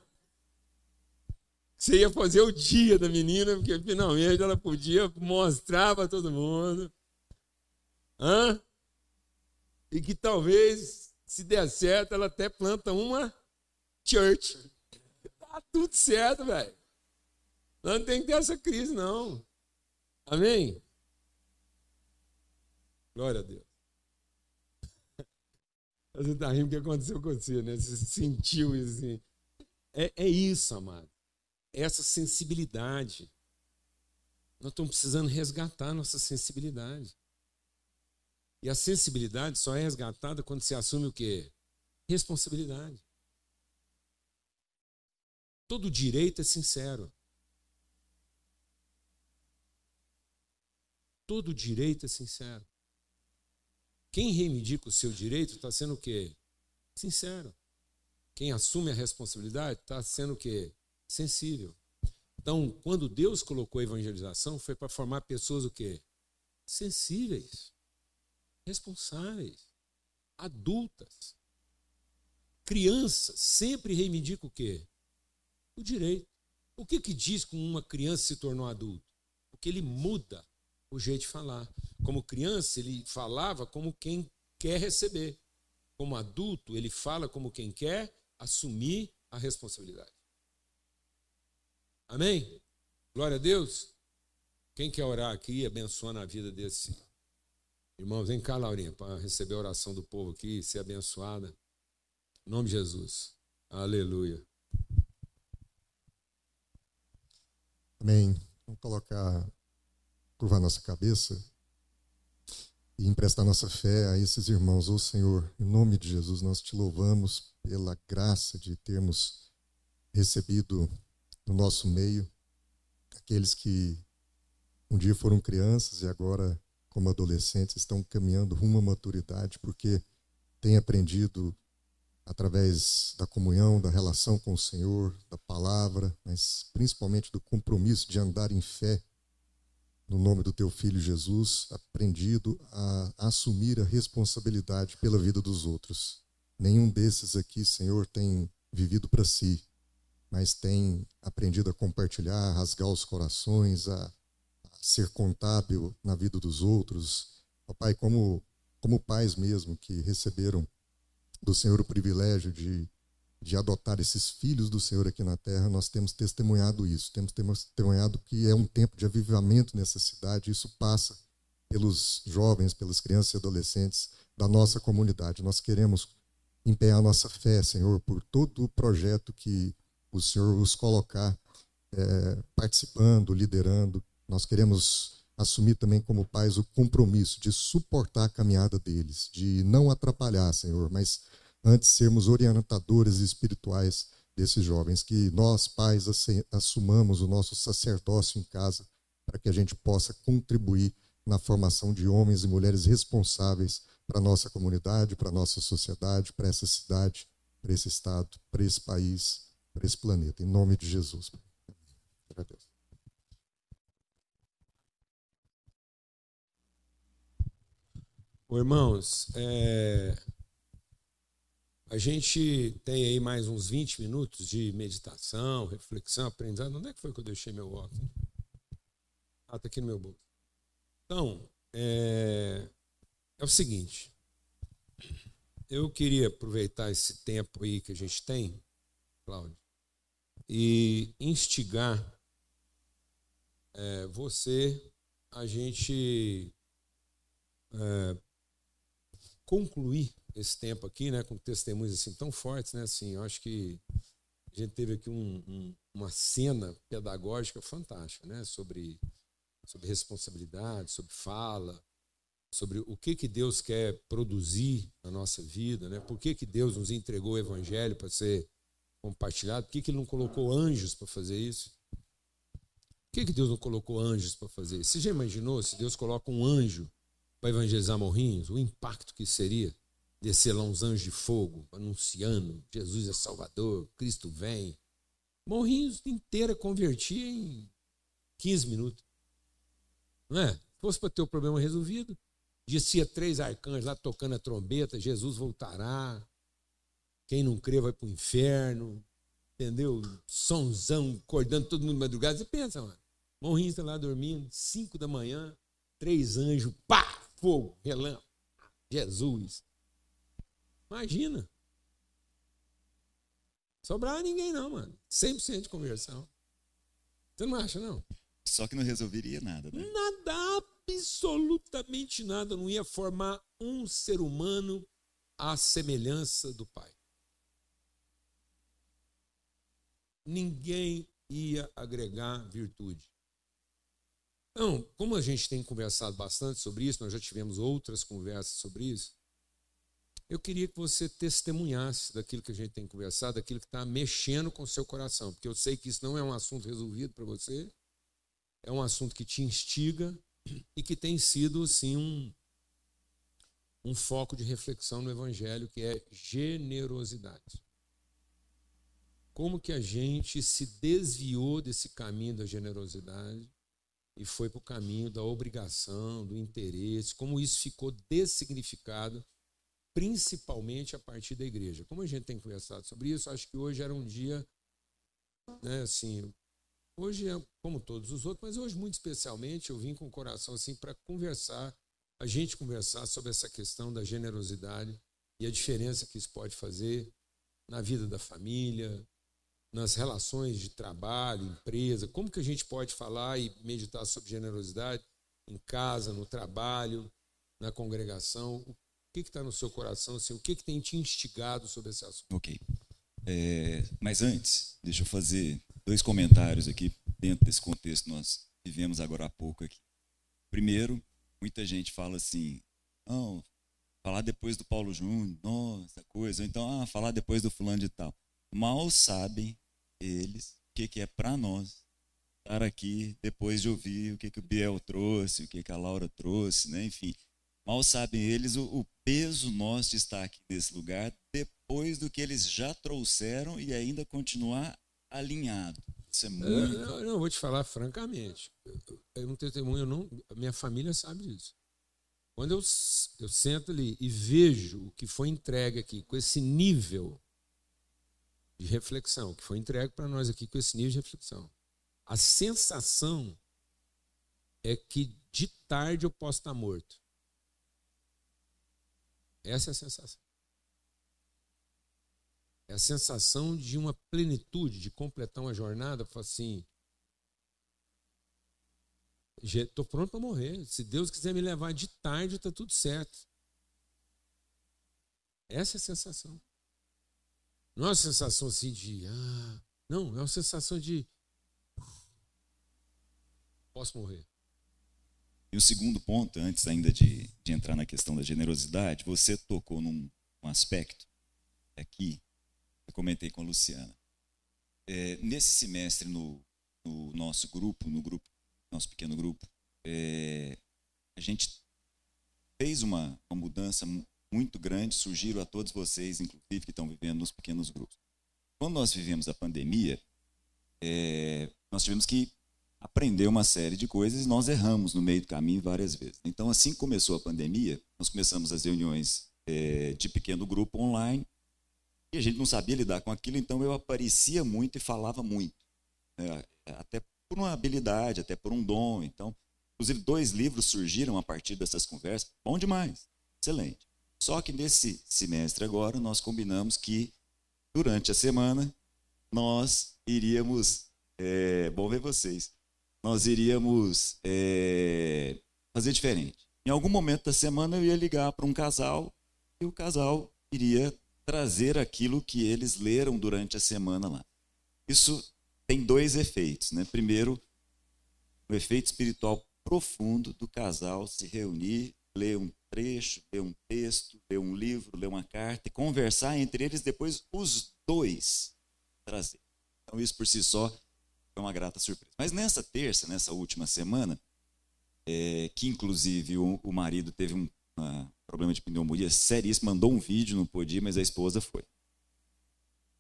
Você ia fazer o dia da menina, porque finalmente ela podia mostrar para todo mundo Hã? E que talvez, se der certo, ela até planta uma church. Tá tudo certo, velho. Não tem que ter essa crise, não. Amém? Glória a Deus. Você está rindo o que aconteceu com você, né? Você sentiu isso assim. É, é isso, amado. É essa sensibilidade. Nós estamos precisando resgatar nossa sensibilidade. E a sensibilidade só é resgatada quando se assume o quê? Responsabilidade. Todo direito é sincero. Todo direito é sincero. Quem reivindica o seu direito está sendo o quê? Sincero. Quem assume a responsabilidade está sendo o quê? Sensível. Então, quando Deus colocou a evangelização, foi para formar pessoas o quê? Sensíveis responsáveis, adultas. Criança sempre reivindica o quê? O direito. O que, que diz que uma criança se tornou adulto? Porque ele muda o jeito de falar. Como criança, ele falava como quem quer receber. Como adulto, ele fala como quem quer assumir a responsabilidade. Amém? Glória a Deus. Quem quer orar aqui abençoando a vida desse Irmãos, vem cá, Laurinha, para receber a oração do povo aqui, ser abençoada. Em nome de Jesus. Aleluia. Amém. Vamos colocar, curvar nossa cabeça e emprestar nossa fé a esses irmãos. Ô Senhor, em nome de Jesus, nós te louvamos pela graça de termos recebido no nosso meio aqueles que um dia foram crianças e agora, como adolescentes, estão caminhando rumo à maturidade porque têm aprendido através da comunhão, da relação com o Senhor, da palavra, mas principalmente do compromisso de andar em fé no nome do teu filho Jesus, aprendido a assumir a responsabilidade pela vida dos outros. Nenhum desses aqui, Senhor, tem vivido para si, mas tem aprendido a compartilhar, a rasgar os corações, a, ser contábil na vida dos outros. Pai, como, como pais mesmo que receberam do Senhor o privilégio de, de adotar esses filhos do Senhor aqui na terra, nós temos testemunhado isso. Temos testemunhado que é um tempo de avivamento nessa cidade. Isso passa pelos jovens, pelas crianças e adolescentes da nossa comunidade. Nós queremos empenhar nossa fé, Senhor, por todo o projeto que o Senhor os colocar é, participando, liderando. Nós queremos assumir também como pais o compromisso de suportar a caminhada deles, de não atrapalhar, Senhor, mas antes sermos orientadores espirituais desses jovens, que nós, pais, assumamos o nosso sacerdócio em casa, para que a gente possa contribuir na formação de homens e mulheres responsáveis para nossa comunidade, para nossa sociedade, para essa cidade, para esse estado, para esse país, para esse planeta. Em nome de Jesus. Agradeço. Irmãos, é, a gente tem aí mais uns 20 minutos de meditação, reflexão, aprendizado. Onde é que foi que eu deixei meu óculos? Ah, está aqui no meu bolso. Então, é, é o seguinte. Eu queria aproveitar esse tempo aí que a gente tem, Cláudio, e instigar é, você a gente é, concluir esse tempo aqui, né, com testemunhos assim tão fortes, né, assim, eu acho que a gente teve aqui um, um, uma cena pedagógica fantástica, né, sobre sobre responsabilidade, sobre fala, sobre o que que Deus quer produzir na nossa vida, né? Por que que Deus nos entregou o evangelho para ser compartilhado? Por que que ele não colocou anjos para fazer isso? Por que que Deus não colocou anjos para fazer isso? Você já imaginou se Deus coloca um anjo para evangelizar Morrinhos? O impacto que seria? descer lá uns anjos de fogo, anunciando: Jesus é Salvador, Cristo vem. Morrinhos inteira convertia em 15 minutos. Não é? Se fosse para ter o problema resolvido, descia três arcanjos lá tocando a trombeta: Jesus voltará. Quem não crê vai para o inferno. Entendeu? Sonzão, acordando todo mundo de madrugada. Você pensa, mano. Morrinhos está lá dormindo, 5 da manhã, três anjos, pá, fogo, relâmpago. Jesus. Imagina. Sobrava ninguém não, mano. 100% de conversão. Você não acha, não? Só que não resolveria nada, né? Nada, absolutamente nada. Não ia formar um ser humano à semelhança do Pai. Ninguém ia agregar virtude. Então, como a gente tem conversado bastante sobre isso, nós já tivemos outras conversas sobre isso, eu queria que você testemunhasse daquilo que a gente tem conversado, daquilo que está mexendo com o seu coração, porque eu sei que isso não é um assunto resolvido para você, é um assunto que te instiga e que tem sido, sim, um, um foco de reflexão no Evangelho, que é generosidade. Como que a gente se desviou desse caminho da generosidade e foi para o caminho da obrigação, do interesse, como isso ficou dessignificado principalmente a partir da igreja. Como a gente tem conversado sobre isso, acho que hoje era um dia, né, assim, hoje é como todos os outros, mas hoje muito especialmente eu vim com o coração assim para conversar, a gente conversar sobre essa questão da generosidade e a diferença que isso pode fazer na vida da família, nas relações de trabalho, empresa, como que a gente pode falar e meditar sobre generosidade em casa, no trabalho, na congregação, o que está no seu coração? Assim, o que, que tem te instigado sobre esse assunto? Ok. É, mas antes, deixa eu fazer dois comentários aqui dentro desse contexto que nós vivemos agora há pouco aqui. Primeiro, muita gente fala assim, não, falar depois do Paulo Júnior, nossa coisa, ou então, ah, falar depois do fulano de tal. Mal sabem eles o que, que é para nós estar aqui depois de ouvir o que, que o Biel trouxe, o que, que a Laura trouxe, né? enfim. Mal sabem eles o, o peso nosso de estar aqui nesse lugar depois do que eles já trouxeram e ainda continuar alinhado. Isso é muito. Eu, eu vou te falar francamente. Eu, não tenho testemunho, eu não, minha família sabe disso. Quando eu, eu sento ali e vejo o que foi entregue aqui, com esse nível de reflexão, que foi entregue para nós aqui com esse nível de reflexão, a sensação é que de tarde eu posso estar morto. Essa é a sensação. É a sensação de uma plenitude, de completar uma jornada, assim, estou pronto para morrer. Se Deus quiser me levar de tarde, está tudo certo. Essa é a sensação. Não é uma sensação assim de. Ah, não, é uma sensação de. Posso morrer. E o segundo ponto, antes ainda de, de entrar na questão da generosidade, você tocou num um aspecto aqui, eu comentei com a Luciana. É, nesse semestre, no, no, nosso grupo, no grupo, nosso pequeno grupo, é, a gente fez uma, uma mudança muito grande, surgiram a todos vocês, inclusive, que estão vivendo nos pequenos grupos. Quando nós vivemos a pandemia, é, nós tivemos que aprender uma série de coisas e nós erramos no meio do caminho várias vezes. Então, assim que começou a pandemia, nós começamos as reuniões é, de pequeno grupo online e a gente não sabia lidar com aquilo, então eu aparecia muito e falava muito. Né? Até por uma habilidade, até por um dom. Então, inclusive, dois livros surgiram a partir dessas conversas. Bom demais, excelente. Só que nesse semestre agora, nós combinamos que durante a semana nós iríamos. É, bom ver vocês nós iríamos é, fazer diferente. Em algum momento da semana eu ia ligar para um casal e o casal iria trazer aquilo que eles leram durante a semana lá. Isso tem dois efeitos. Né? Primeiro, o efeito espiritual profundo do casal se reunir, ler um trecho, ler um texto, ler um livro, ler uma carta e conversar entre eles, depois os dois trazer. Então, isso por si só foi uma grata surpresa. Mas nessa terça, nessa última semana, é, que inclusive o, o, marido teve um problema de pneumonia seríssimo, mandou um vídeo, não podia, mas a esposa foi.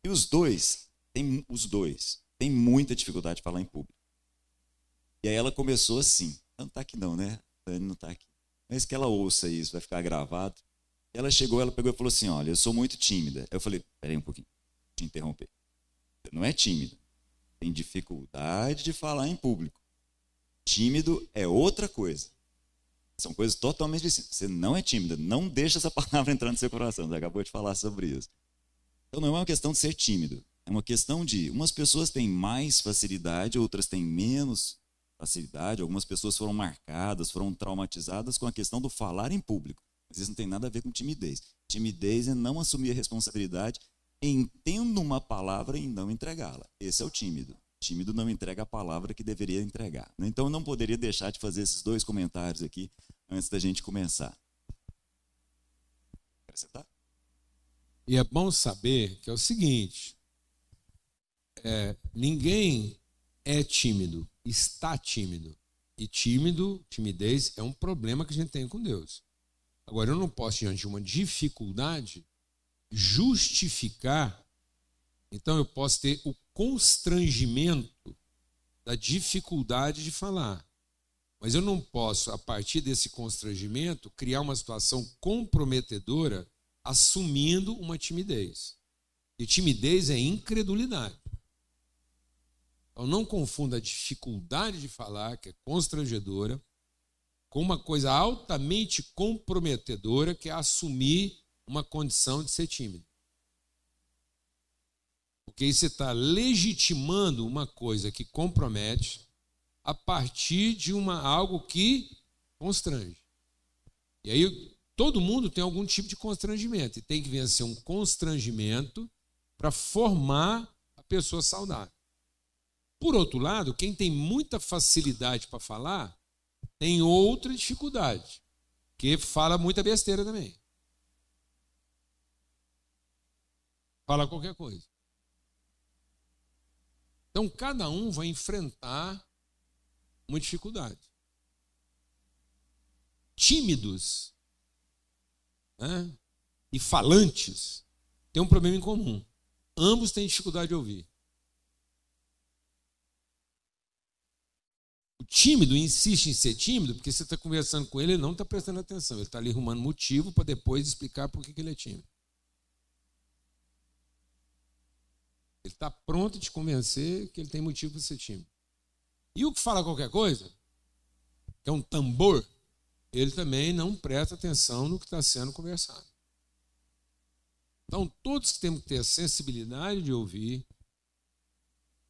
E os dois, tem, os dois, têm muita dificuldade de falar em público. E aí ela começou assim, não está aqui não, né? Dani não está aqui. Mas que ela ouça isso, vai ficar gravado. E ela chegou, ela pegou e falou assim, olha, eu sou muito tímida. Eu falei, peraí um pouquinho, te interromper. Não é tímida tem dificuldade de falar em público. Tímido é outra coisa. São coisas totalmente distintas. Você não é tímida, não deixa essa palavra entrar no seu coração. Você acabou de falar sobre isso. Então não é uma questão de ser tímido. É uma questão de umas pessoas têm mais facilidade, outras têm menos facilidade. Algumas pessoas foram marcadas, foram traumatizadas com a questão do falar em público. Mas isso não tem nada a ver com timidez. Timidez é não assumir a responsabilidade entendo uma palavra e não entregá-la. Esse é o tímido. O tímido não entrega a palavra que deveria entregar. Então eu não poderia deixar de fazer esses dois comentários aqui antes da gente começar. Acrescentar? E é bom saber que é o seguinte: é, ninguém é tímido, está tímido. E tímido, timidez, é um problema que a gente tem com Deus. Agora, eu não posso, diante de uma dificuldade, justificar, então eu posso ter o constrangimento da dificuldade de falar. Mas eu não posso, a partir desse constrangimento, criar uma situação comprometedora assumindo uma timidez. E timidez é incredulidade. Então não confunda a dificuldade de falar, que é constrangedora, com uma coisa altamente comprometedora, que é assumir uma condição de ser tímido. Porque aí você está legitimando uma coisa que compromete a partir de uma, algo que constrange. E aí todo mundo tem algum tipo de constrangimento e tem que vencer um constrangimento para formar a pessoa saudável. Por outro lado, quem tem muita facilidade para falar, tem outra dificuldade, que fala muita besteira também. Fala qualquer coisa. Então, cada um vai enfrentar uma dificuldade. Tímidos né, e falantes têm um problema em comum. Ambos têm dificuldade de ouvir. Tímido insiste em ser tímido porque você está conversando com ele, ele não está prestando atenção. Ele está ali arrumando motivo para depois explicar por que, que ele é tímido. Ele está pronto a te convencer que ele tem motivo para ser tímido. E o que fala qualquer coisa, que é um tambor, ele também não presta atenção no que está sendo conversado. Então, todos temos que ter a sensibilidade de ouvir,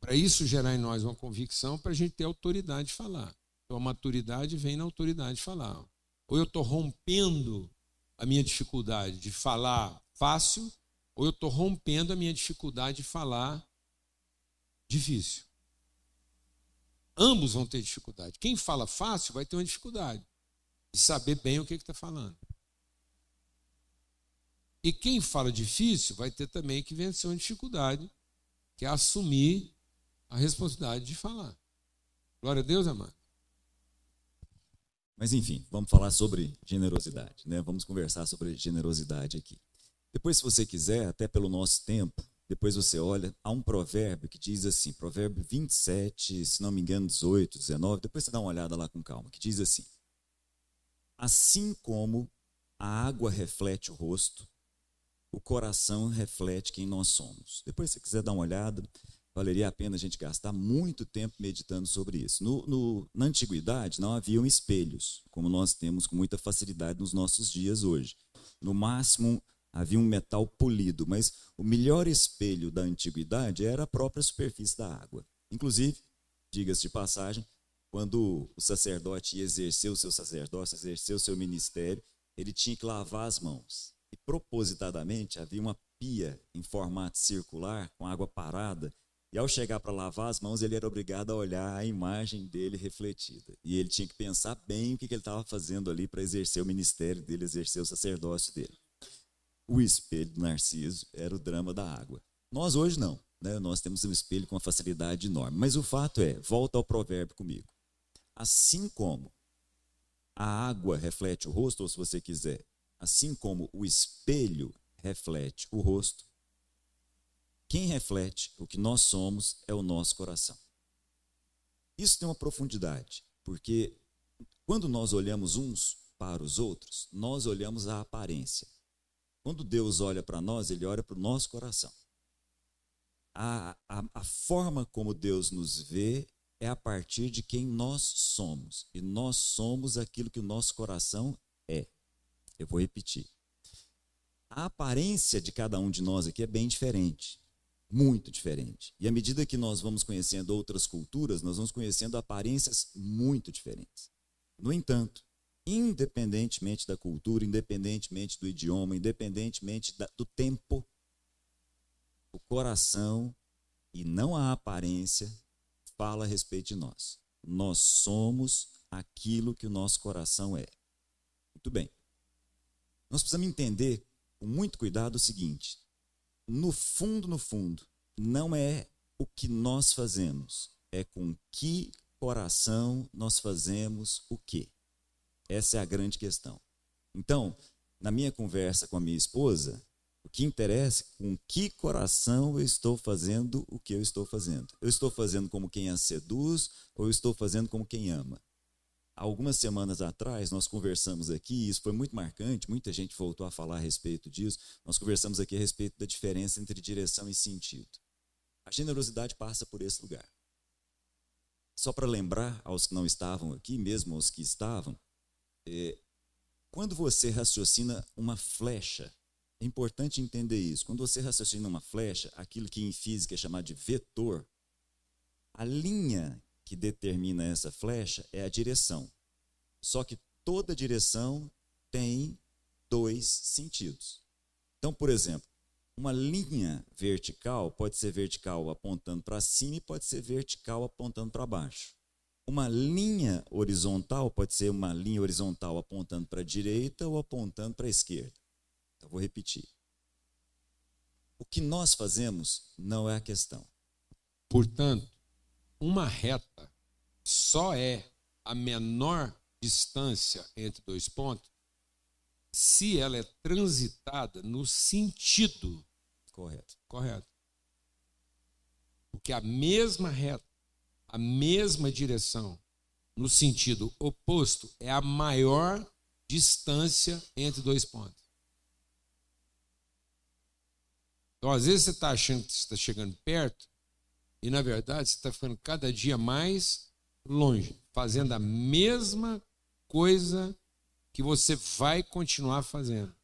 para isso gerar em nós uma convicção, para a gente ter autoridade de falar. Então, a maturidade vem na autoridade de falar. Ou eu estou rompendo a minha dificuldade de falar fácil, ou eu estou rompendo a minha dificuldade de falar difícil. Ambos vão ter dificuldade. Quem fala fácil vai ter uma dificuldade de saber bem o que está falando. E quem fala difícil vai ter também que vencer uma dificuldade, que é assumir a responsabilidade de falar. Glória a Deus, amado. Mas enfim, vamos falar sobre generosidade, né? Vamos conversar sobre generosidade aqui. Depois, se você quiser, até pelo nosso tempo, depois você olha, há um provérbio que diz assim, provérbio 27, se não me engano, 18, 19, depois você dá uma olhada lá com calma, que diz assim: Assim como a água reflete o rosto, o coração reflete quem nós somos. Depois, se você quiser dar uma olhada, valeria a pena a gente gastar muito tempo meditando sobre isso. No, no, na antiguidade, não haviam espelhos, como nós temos com muita facilidade nos nossos dias hoje. No máximo, havia um metal polido, mas o melhor espelho da antiguidade era a própria superfície da água. Inclusive, diga-se de passagem, quando o sacerdote ia exercer o seu sacerdócio, exercer o seu ministério, ele tinha que lavar as mãos. E propositadamente havia uma pia em formato circular, com água parada, e ao chegar para lavar as mãos, ele era obrigado a olhar a imagem dele refletida. E ele tinha que pensar bem o que ele estava fazendo ali para exercer o ministério dele, exercer o sacerdócio dele o espelho do Narciso era o drama da água. Nós hoje não, né? nós temos um espelho com uma facilidade enorme. Mas o fato é, volta ao provérbio comigo. Assim como a água reflete o rosto, ou se você quiser, assim como o espelho reflete o rosto, quem reflete o que nós somos é o nosso coração. Isso tem uma profundidade, porque quando nós olhamos uns para os outros, nós olhamos a aparência. Quando Deus olha para nós, Ele olha para o nosso coração. A, a, a forma como Deus nos vê é a partir de quem nós somos. E nós somos aquilo que o nosso coração é. Eu vou repetir. A aparência de cada um de nós aqui é bem diferente. Muito diferente. E à medida que nós vamos conhecendo outras culturas, nós vamos conhecendo aparências muito diferentes. No entanto, independentemente da cultura, independentemente do idioma, independentemente da, do tempo, o coração e não a aparência fala a respeito de nós. Nós somos aquilo que o nosso coração é. Muito bem. Nós precisamos entender com muito cuidado o seguinte: no fundo, no fundo, não é o que nós fazemos, é com que coração nós fazemos o quê? Essa é a grande questão. Então, na minha conversa com a minha esposa, o que interessa é com que coração eu estou fazendo o que eu estou fazendo. Eu estou fazendo como quem a seduz ou eu estou fazendo como quem ama? Algumas semanas atrás, nós conversamos aqui, isso foi muito marcante, muita gente voltou a falar a respeito disso. Nós conversamos aqui a respeito da diferença entre direção e sentido. A generosidade passa por esse lugar. Só para lembrar aos que não estavam aqui, mesmo aos que estavam, é, quando você raciocina uma flecha, é importante entender isso. Quando você raciocina uma flecha, aquilo que em física é chamado de vetor, a linha que determina essa flecha é a direção. Só que toda direção tem dois sentidos. Então, por exemplo, uma linha vertical pode ser vertical apontando para cima e pode ser vertical apontando para baixo. Uma linha horizontal pode ser uma linha horizontal apontando para a direita ou apontando para a esquerda. Então, vou repetir. O que nós fazemos não é a questão. Portanto, uma reta só é a menor distância entre dois pontos se ela é transitada no sentido Correto. correto. Porque a mesma reta, a mesma direção, no sentido oposto, é a maior distância entre dois pontos. Então, às vezes, você está achando que você está chegando perto, e na verdade você está ficando cada dia mais longe, fazendo a mesma coisa que você vai continuar fazendo.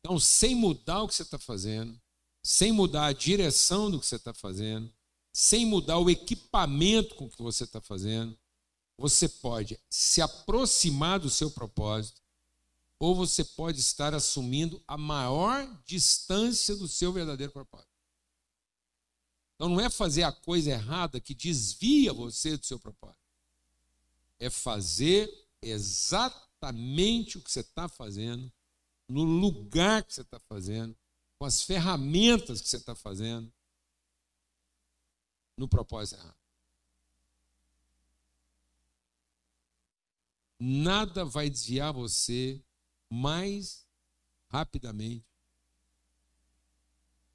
Então, sem mudar o que você está fazendo, sem mudar a direção do que você está fazendo, sem mudar o equipamento com que você está fazendo, você pode se aproximar do seu propósito, ou você pode estar assumindo a maior distância do seu verdadeiro propósito. Então não é fazer a coisa errada que desvia você do seu propósito. É fazer exatamente o que você está fazendo, no lugar que você está fazendo, com as ferramentas que você está fazendo, no propósito errado. Nada vai desviar você mais rapidamente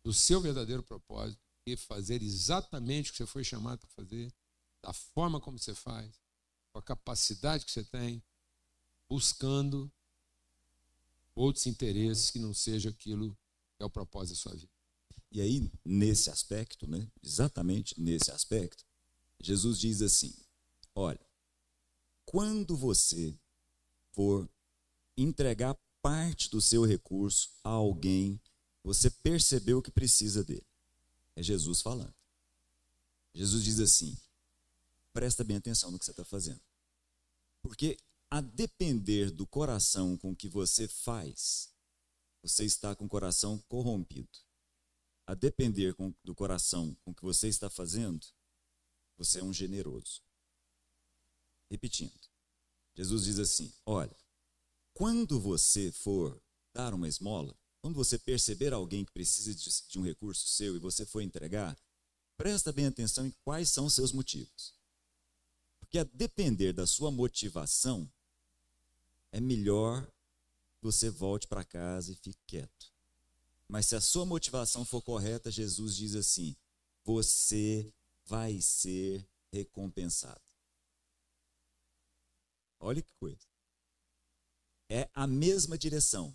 do seu verdadeiro propósito e fazer exatamente o que você foi chamado para fazer, da forma como você faz, com a capacidade que você tem, buscando outros interesses que não seja aquilo que é o propósito da sua vida. E aí, nesse aspecto, né, exatamente nesse aspecto, Jesus diz assim: olha, quando você for entregar parte do seu recurso a alguém, você percebeu que precisa dele. É Jesus falando. Jesus diz assim: presta bem atenção no que você está fazendo. Porque a depender do coração com que você faz, você está com o coração corrompido. A depender com, do coração com que você está fazendo, você é um generoso. Repetindo, Jesus diz assim: olha, quando você for dar uma esmola, quando você perceber alguém que precisa de, de um recurso seu e você for entregar, presta bem atenção em quais são os seus motivos. Porque a depender da sua motivação, é melhor você volte para casa e fique quieto. Mas se a sua motivação for correta, Jesus diz assim: você vai ser recompensado. Olha que coisa. É a mesma direção.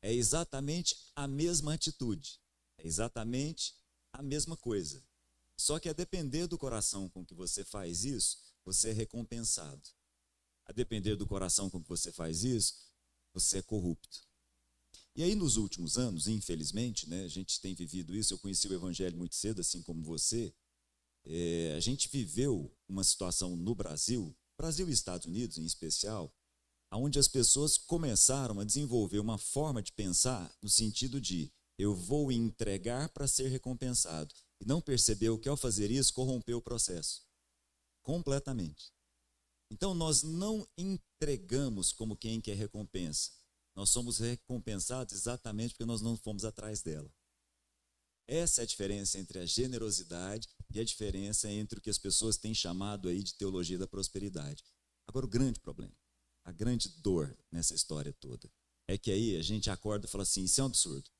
É exatamente a mesma atitude. É exatamente a mesma coisa. Só que a depender do coração com que você faz isso, você é recompensado. A depender do coração com que você faz isso, você é corrupto. E aí, nos últimos anos, infelizmente, né, a gente tem vivido isso. Eu conheci o Evangelho muito cedo, assim como você. É, a gente viveu uma situação no Brasil, Brasil e Estados Unidos em especial, onde as pessoas começaram a desenvolver uma forma de pensar no sentido de eu vou entregar para ser recompensado. E não percebeu que ao fazer isso corrompeu o processo. Completamente. Então nós não entregamos como quem quer recompensa. Nós somos recompensados exatamente porque nós não fomos atrás dela. Essa é a diferença entre a generosidade e a diferença entre o que as pessoas têm chamado aí de teologia da prosperidade. Agora, o grande problema, a grande dor nessa história toda, é que aí a gente acorda e fala assim: isso é um absurdo.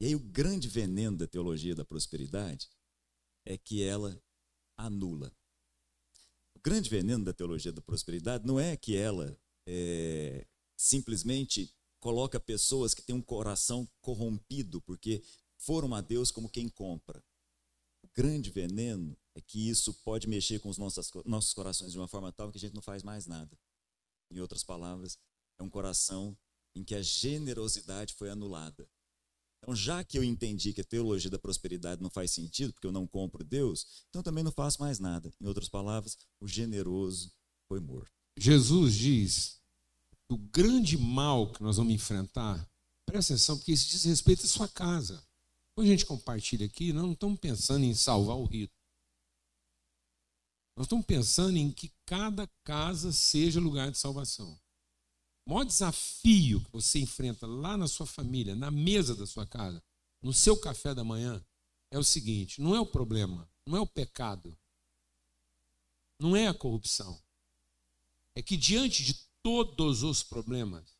E aí, o grande veneno da teologia da prosperidade é que ela anula. O grande veneno da teologia da prosperidade não é que ela é, simplesmente coloca pessoas que têm um coração corrompido porque foram a Deus como quem compra. O grande veneno é que isso pode mexer com os nossos, nossos corações de uma forma tal que a gente não faz mais nada. Em outras palavras, é um coração em que a generosidade foi anulada. Então, já que eu entendi que a teologia da prosperidade não faz sentido, porque eu não compro Deus, então também não faço mais nada. Em outras palavras, o generoso foi morto. Jesus diz: o grande mal que nós vamos enfrentar, Presta atenção, porque isso diz respeito à sua casa. Quando a gente compartilha aqui, nós não estamos pensando em salvar o rito. Nós estamos pensando em que cada casa seja lugar de salvação. O maior desafio que você enfrenta lá na sua família, na mesa da sua casa, no seu café da manhã, é o seguinte: não é o problema, não é o pecado, não é a corrupção. É que diante de todos os problemas,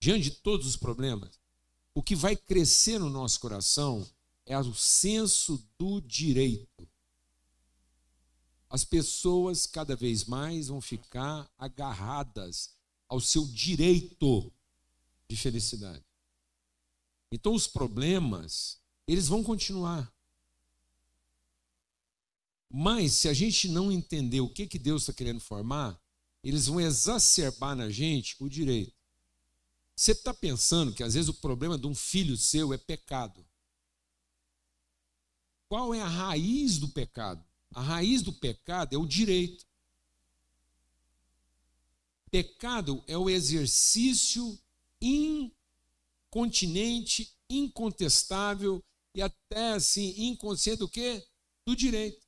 diante de todos os problemas, o que vai crescer no nosso coração é o senso do direito. As pessoas cada vez mais vão ficar agarradas ao seu direito de felicidade. Então os problemas, eles vão continuar. Mas se a gente não entender o que, que Deus está querendo formar, eles vão exacerbar na gente o direito. Você está pensando que às vezes o problema de um filho seu é pecado. Qual é a raiz do pecado? A raiz do pecado é o direito. Pecado é o exercício incontinente, incontestável e até assim inconsciente do quê? Do direito.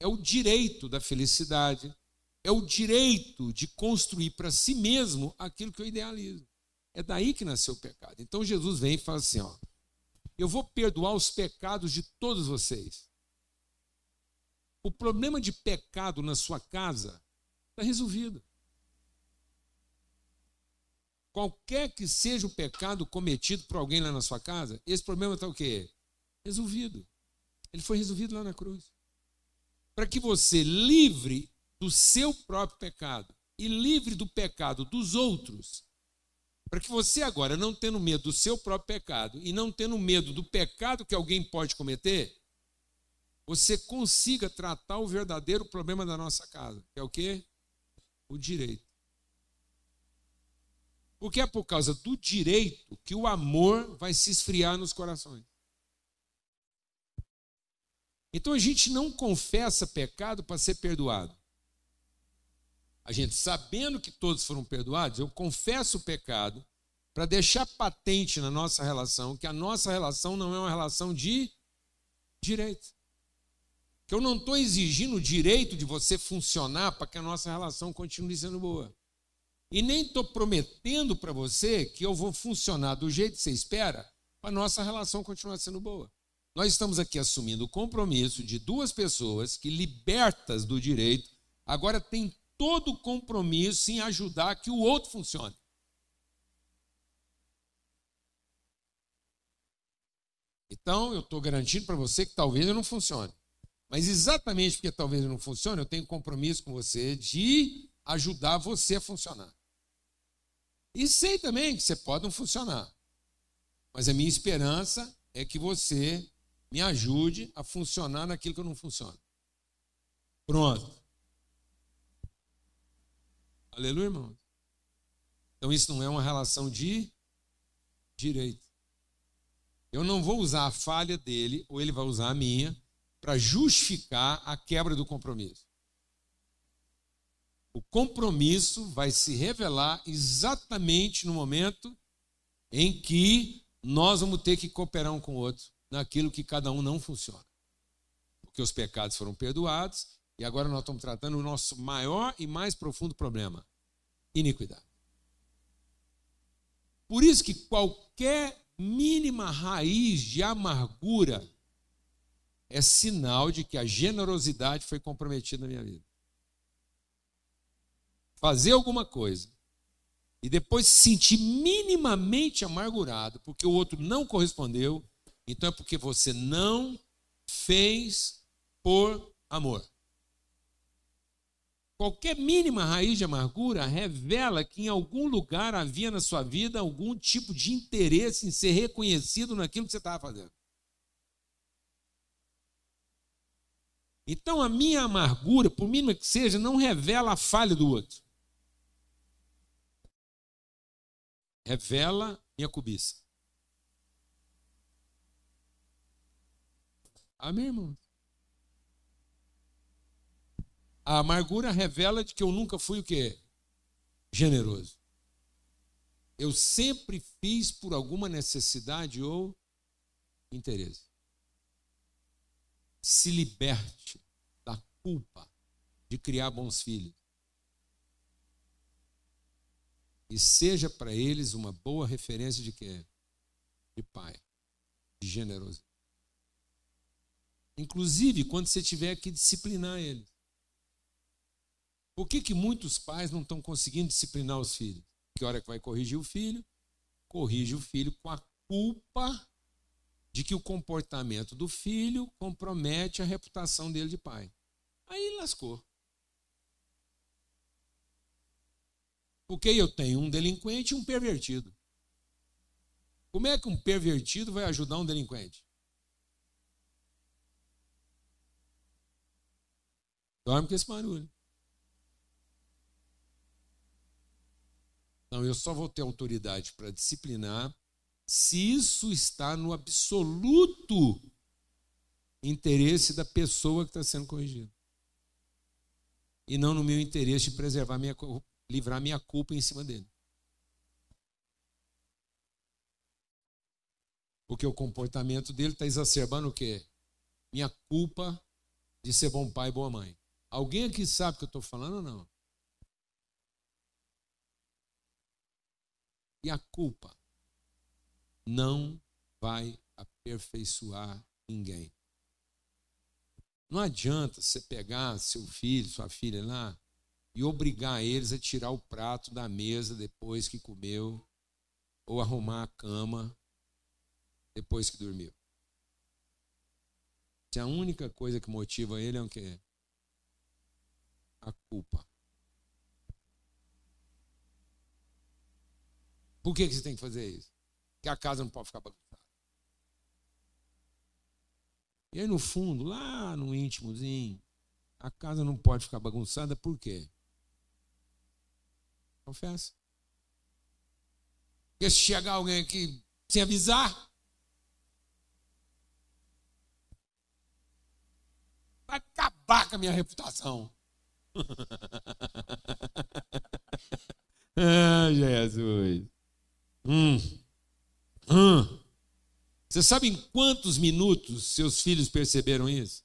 É o direito da felicidade, é o direito de construir para si mesmo aquilo que eu idealizo. É daí que nasceu o pecado. Então Jesus vem e fala assim, ó: Eu vou perdoar os pecados de todos vocês. O problema de pecado na sua casa está resolvido. Qualquer que seja o pecado cometido por alguém lá na sua casa, esse problema está o quê? Resolvido. Ele foi resolvido lá na cruz. Para que você livre do seu próprio pecado e livre do pecado dos outros, para que você agora, não tendo medo do seu próprio pecado e não tendo medo do pecado que alguém pode cometer, você consiga tratar o verdadeiro problema da nossa casa, que é o quê? O direito. Porque é por causa do direito que o amor vai se esfriar nos corações. Então a gente não confessa pecado para ser perdoado. A gente, sabendo que todos foram perdoados, eu confesso o pecado para deixar patente na nossa relação que a nossa relação não é uma relação de direito. Que eu não estou exigindo o direito de você funcionar para que a nossa relação continue sendo boa. E nem estou prometendo para você que eu vou funcionar do jeito que você espera para a nossa relação continuar sendo boa. Nós estamos aqui assumindo o compromisso de duas pessoas que, libertas do direito, agora têm todo o compromisso em ajudar que o outro funcione. Então, eu estou garantindo para você que talvez eu não funcione. Mas exatamente porque talvez não funcione, eu tenho compromisso com você de ajudar você a funcionar. E sei também que você pode não funcionar. Mas a minha esperança é que você me ajude a funcionar naquilo que eu não funciono. Pronto. Aleluia, irmão. Então isso não é uma relação de direito. Eu não vou usar a falha dele, ou ele vai usar a minha, para justificar a quebra do compromisso. O compromisso vai se revelar exatamente no momento em que nós vamos ter que cooperar um com o outro naquilo que cada um não funciona. Porque os pecados foram perdoados e agora nós estamos tratando o nosso maior e mais profundo problema: iniquidade. Por isso que qualquer mínima raiz de amargura é sinal de que a generosidade foi comprometida na minha vida fazer alguma coisa e depois se sentir minimamente amargurado porque o outro não correspondeu, então é porque você não fez por amor. Qualquer mínima raiz de amargura revela que em algum lugar havia na sua vida algum tipo de interesse em ser reconhecido naquilo que você estava fazendo. Então a minha amargura, por mínima que seja, não revela a falha do outro. revela minha cobiça. Amém, irmão? A amargura revela de que eu nunca fui o quê? Generoso. Eu sempre fiz por alguma necessidade ou interesse. Se liberte da culpa de criar bons filhos. E seja para eles uma boa referência de quê? De pai, de generosidade. Inclusive quando você tiver que disciplinar eles. Por que, que muitos pais não estão conseguindo disciplinar os filhos? Que hora que vai corrigir o filho? Corrige o filho com a culpa de que o comportamento do filho compromete a reputação dele de pai. Aí lascou. Porque eu tenho um delinquente e um pervertido. Como é que um pervertido vai ajudar um delinquente? Dorme com esse barulho. Então, eu só vou ter autoridade para disciplinar se isso está no absoluto interesse da pessoa que está sendo corrigida. E não no meu interesse de preservar minha, livrar minha culpa em cima dele. Porque o comportamento dele está exacerbando o quê? Minha culpa de ser bom pai e boa mãe. Alguém aqui sabe o que eu estou falando ou não? E a culpa não vai aperfeiçoar ninguém. Não adianta você pegar seu filho, sua filha lá e obrigar eles a tirar o prato da mesa depois que comeu ou arrumar a cama depois que dormiu. Se a única coisa que motiva ele é o quê? A culpa. Por que, que você tem que fazer isso? Porque a casa não pode ficar bagunçada. E aí, no fundo, lá no íntimozinho, a casa não pode ficar bagunçada, por quê? Confessa. Porque se chegar alguém aqui sem avisar, vai acabar com a minha reputação. ah, Jesus. Hum. Hum. Você sabe em quantos minutos seus filhos perceberam isso?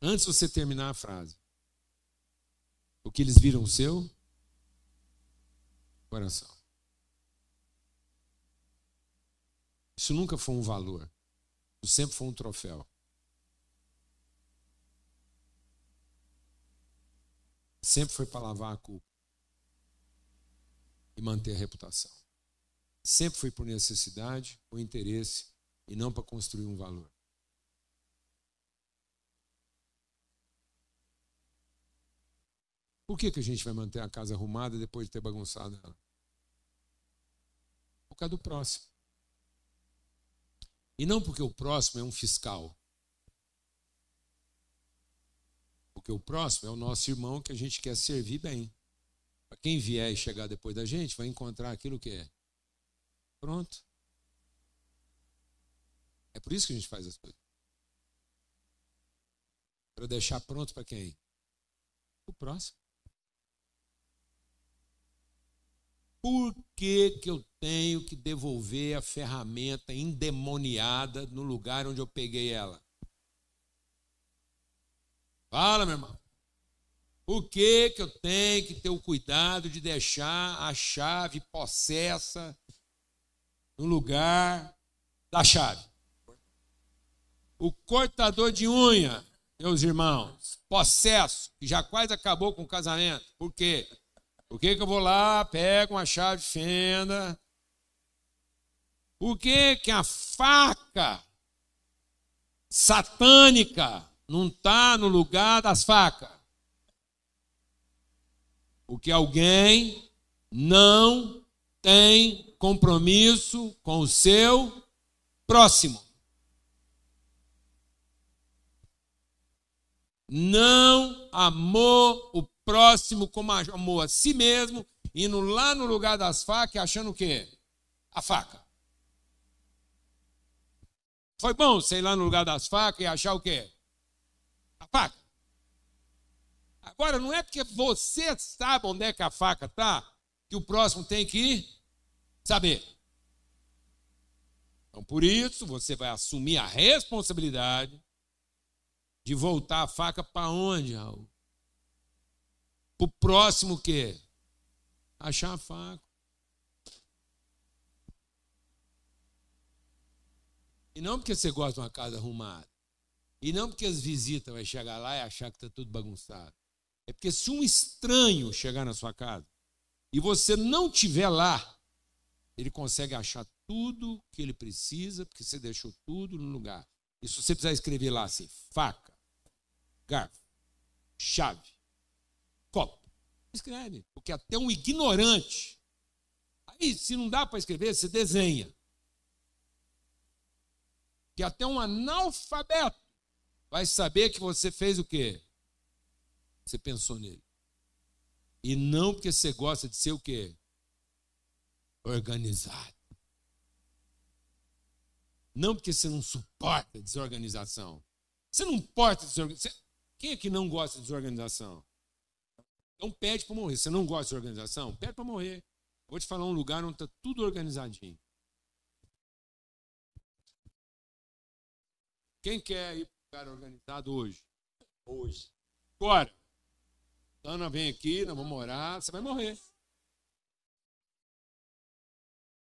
Antes de você terminar a frase. O que eles viram o seu coração. Isso nunca foi um valor. Isso sempre foi um troféu. Sempre foi para lavar a culpa e manter a reputação. Sempre foi por necessidade ou interesse e não para construir um valor. Por que, que a gente vai manter a casa arrumada depois de ter bagunçado ela? Por causa do próximo. E não porque o próximo é um fiscal. Porque o próximo é o nosso irmão que a gente quer servir bem. Para quem vier e chegar depois da gente, vai encontrar aquilo que é. Pronto. É por isso que a gente faz as coisas. Para deixar pronto para quem? O próximo. Por que, que eu tenho que devolver a ferramenta endemoniada no lugar onde eu peguei ela? Fala, meu irmão. Por que, que eu tenho que ter o cuidado de deixar a chave possessa no lugar da chave? O cortador de unha, meus irmãos, possesso, que já quase acabou com o casamento. Por quê? Por que, que eu vou lá, pego uma chave de fenda? Por que, que a faca satânica não está no lugar das facas? Porque alguém não tem compromisso com o seu próximo. Não amou o próximo como amou a si mesmo, indo lá no lugar das facas achando o quê? A faca. Foi bom você ir lá no lugar das facas e achar o quê? A faca. Agora, não é porque você sabe onde é que a faca está, que o próximo tem que saber. Então, por isso, você vai assumir a responsabilidade de voltar a faca para onde, Raul? Para o próximo quê? Achar a faca. E não porque você gosta de uma casa arrumada. E não porque as visitas vai chegar lá e achar que está tudo bagunçado. É porque se um estranho chegar na sua casa e você não tiver lá, ele consegue achar tudo que ele precisa, porque você deixou tudo no lugar. E se você precisar escrever lá assim, faca, garfo, chave, copo, escreve. Porque até um ignorante, aí se não dá para escrever, você desenha. Que até um analfabeto vai saber que você fez o quê? Você pensou nele. E não porque você gosta de ser o quê? Organizado. Não porque você não suporta desorganização. Você não importa desorganização. Quem é que não gosta de desorganização? Então pede para morrer. Você não gosta de organização? Pede para morrer. Vou te falar um lugar onde está tudo organizadinho. Quem quer ir para o lugar organizado hoje? Hoje. Agora. Ana vem aqui, nós vamos orar, você vai morrer.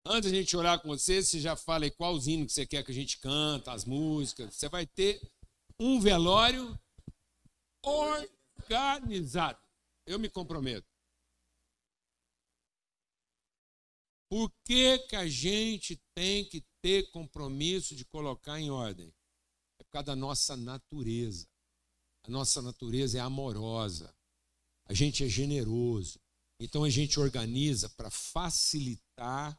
Antes de a gente orar com você, você já fala aí qual hino que você quer que a gente canta, as músicas. Você vai ter um velório organizado. Eu me comprometo. Por que, que a gente tem que ter compromisso de colocar em ordem? por causa da nossa natureza. A nossa natureza é amorosa. A gente é generoso. Então a gente organiza para facilitar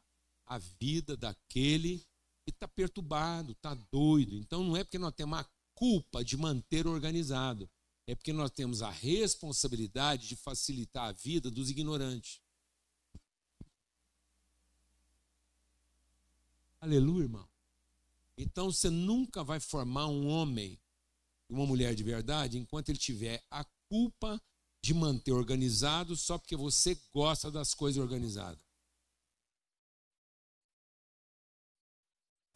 a vida daquele que está perturbado, está doido. Então não é porque nós temos a culpa de manter organizado, é porque nós temos a responsabilidade de facilitar a vida dos ignorantes. Aleluia, irmão. Então você nunca vai formar um homem e uma mulher de verdade enquanto ele tiver a culpa de manter organizado só porque você gosta das coisas organizadas.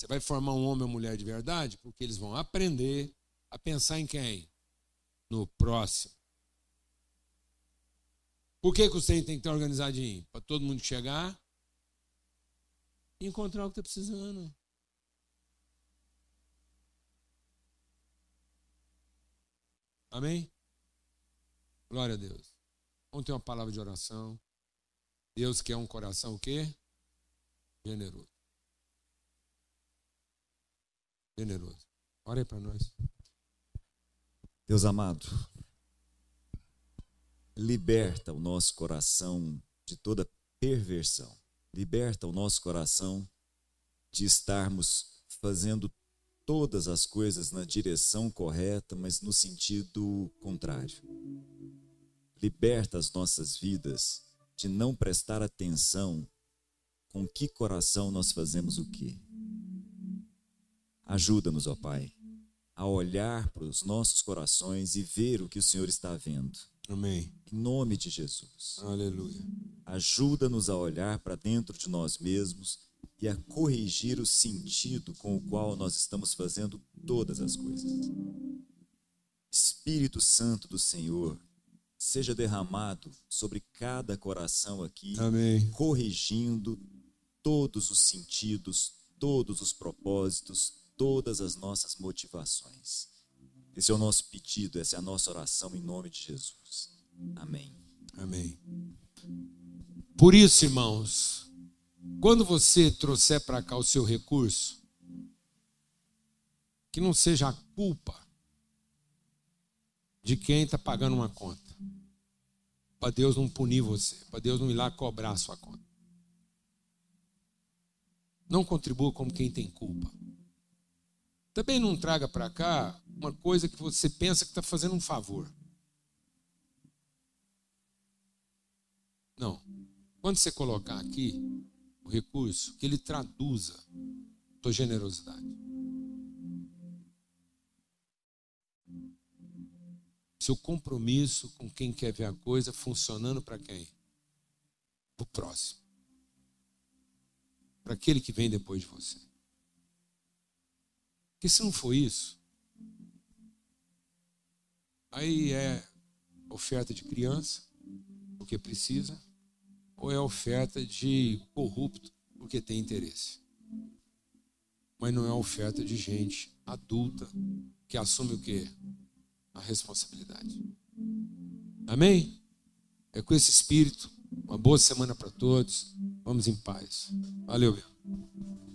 Você vai formar um homem ou mulher de verdade porque eles vão aprender a pensar em quem? No próximo. Por que, que você tem que estar organizadinho? Para todo mundo chegar e encontrar o que está precisando. Amém? Glória a Deus. Vamos ter uma palavra de oração. Deus quer um coração o quê? Generoso. Generoso. Aí para nós. Deus amado, liberta o nosso coração de toda perversão. Liberta o nosso coração de estarmos fazendo todas as coisas na direção correta, mas no sentido contrário. Liberta as nossas vidas de não prestar atenção com que coração nós fazemos o quê. Ajuda-nos, ó Pai, a olhar para os nossos corações e ver o que o Senhor está vendo. Amém. Em nome de Jesus. Aleluia. Ajuda-nos a olhar para dentro de nós mesmos e a corrigir o sentido com o qual nós estamos fazendo todas as coisas. Espírito Santo do Senhor, seja derramado sobre cada coração aqui, Amém. corrigindo todos os sentidos, todos os propósitos, todas as nossas motivações. Esse é o nosso pedido, essa é a nossa oração em nome de Jesus. Amém. Amém. Por isso, irmãos, quando você trouxer para cá o seu recurso, que não seja a culpa de quem está pagando uma conta. Para Deus não punir você, para Deus não ir lá cobrar a sua conta. Não contribua como quem tem culpa. Também não traga para cá uma coisa que você pensa que está fazendo um favor. Não. Quando você colocar aqui, o recurso, que ele traduza tua generosidade. Seu compromisso com quem quer ver a coisa funcionando para quem? para o próximo, para aquele que vem depois de você. Porque se não for isso, aí é oferta de criança, porque precisa, ou é oferta de corrupto, porque tem interesse. Mas não é oferta de gente adulta que assume o quê? A responsabilidade. Amém? É com esse espírito. Uma boa semana para todos. Vamos em paz. Valeu, meu.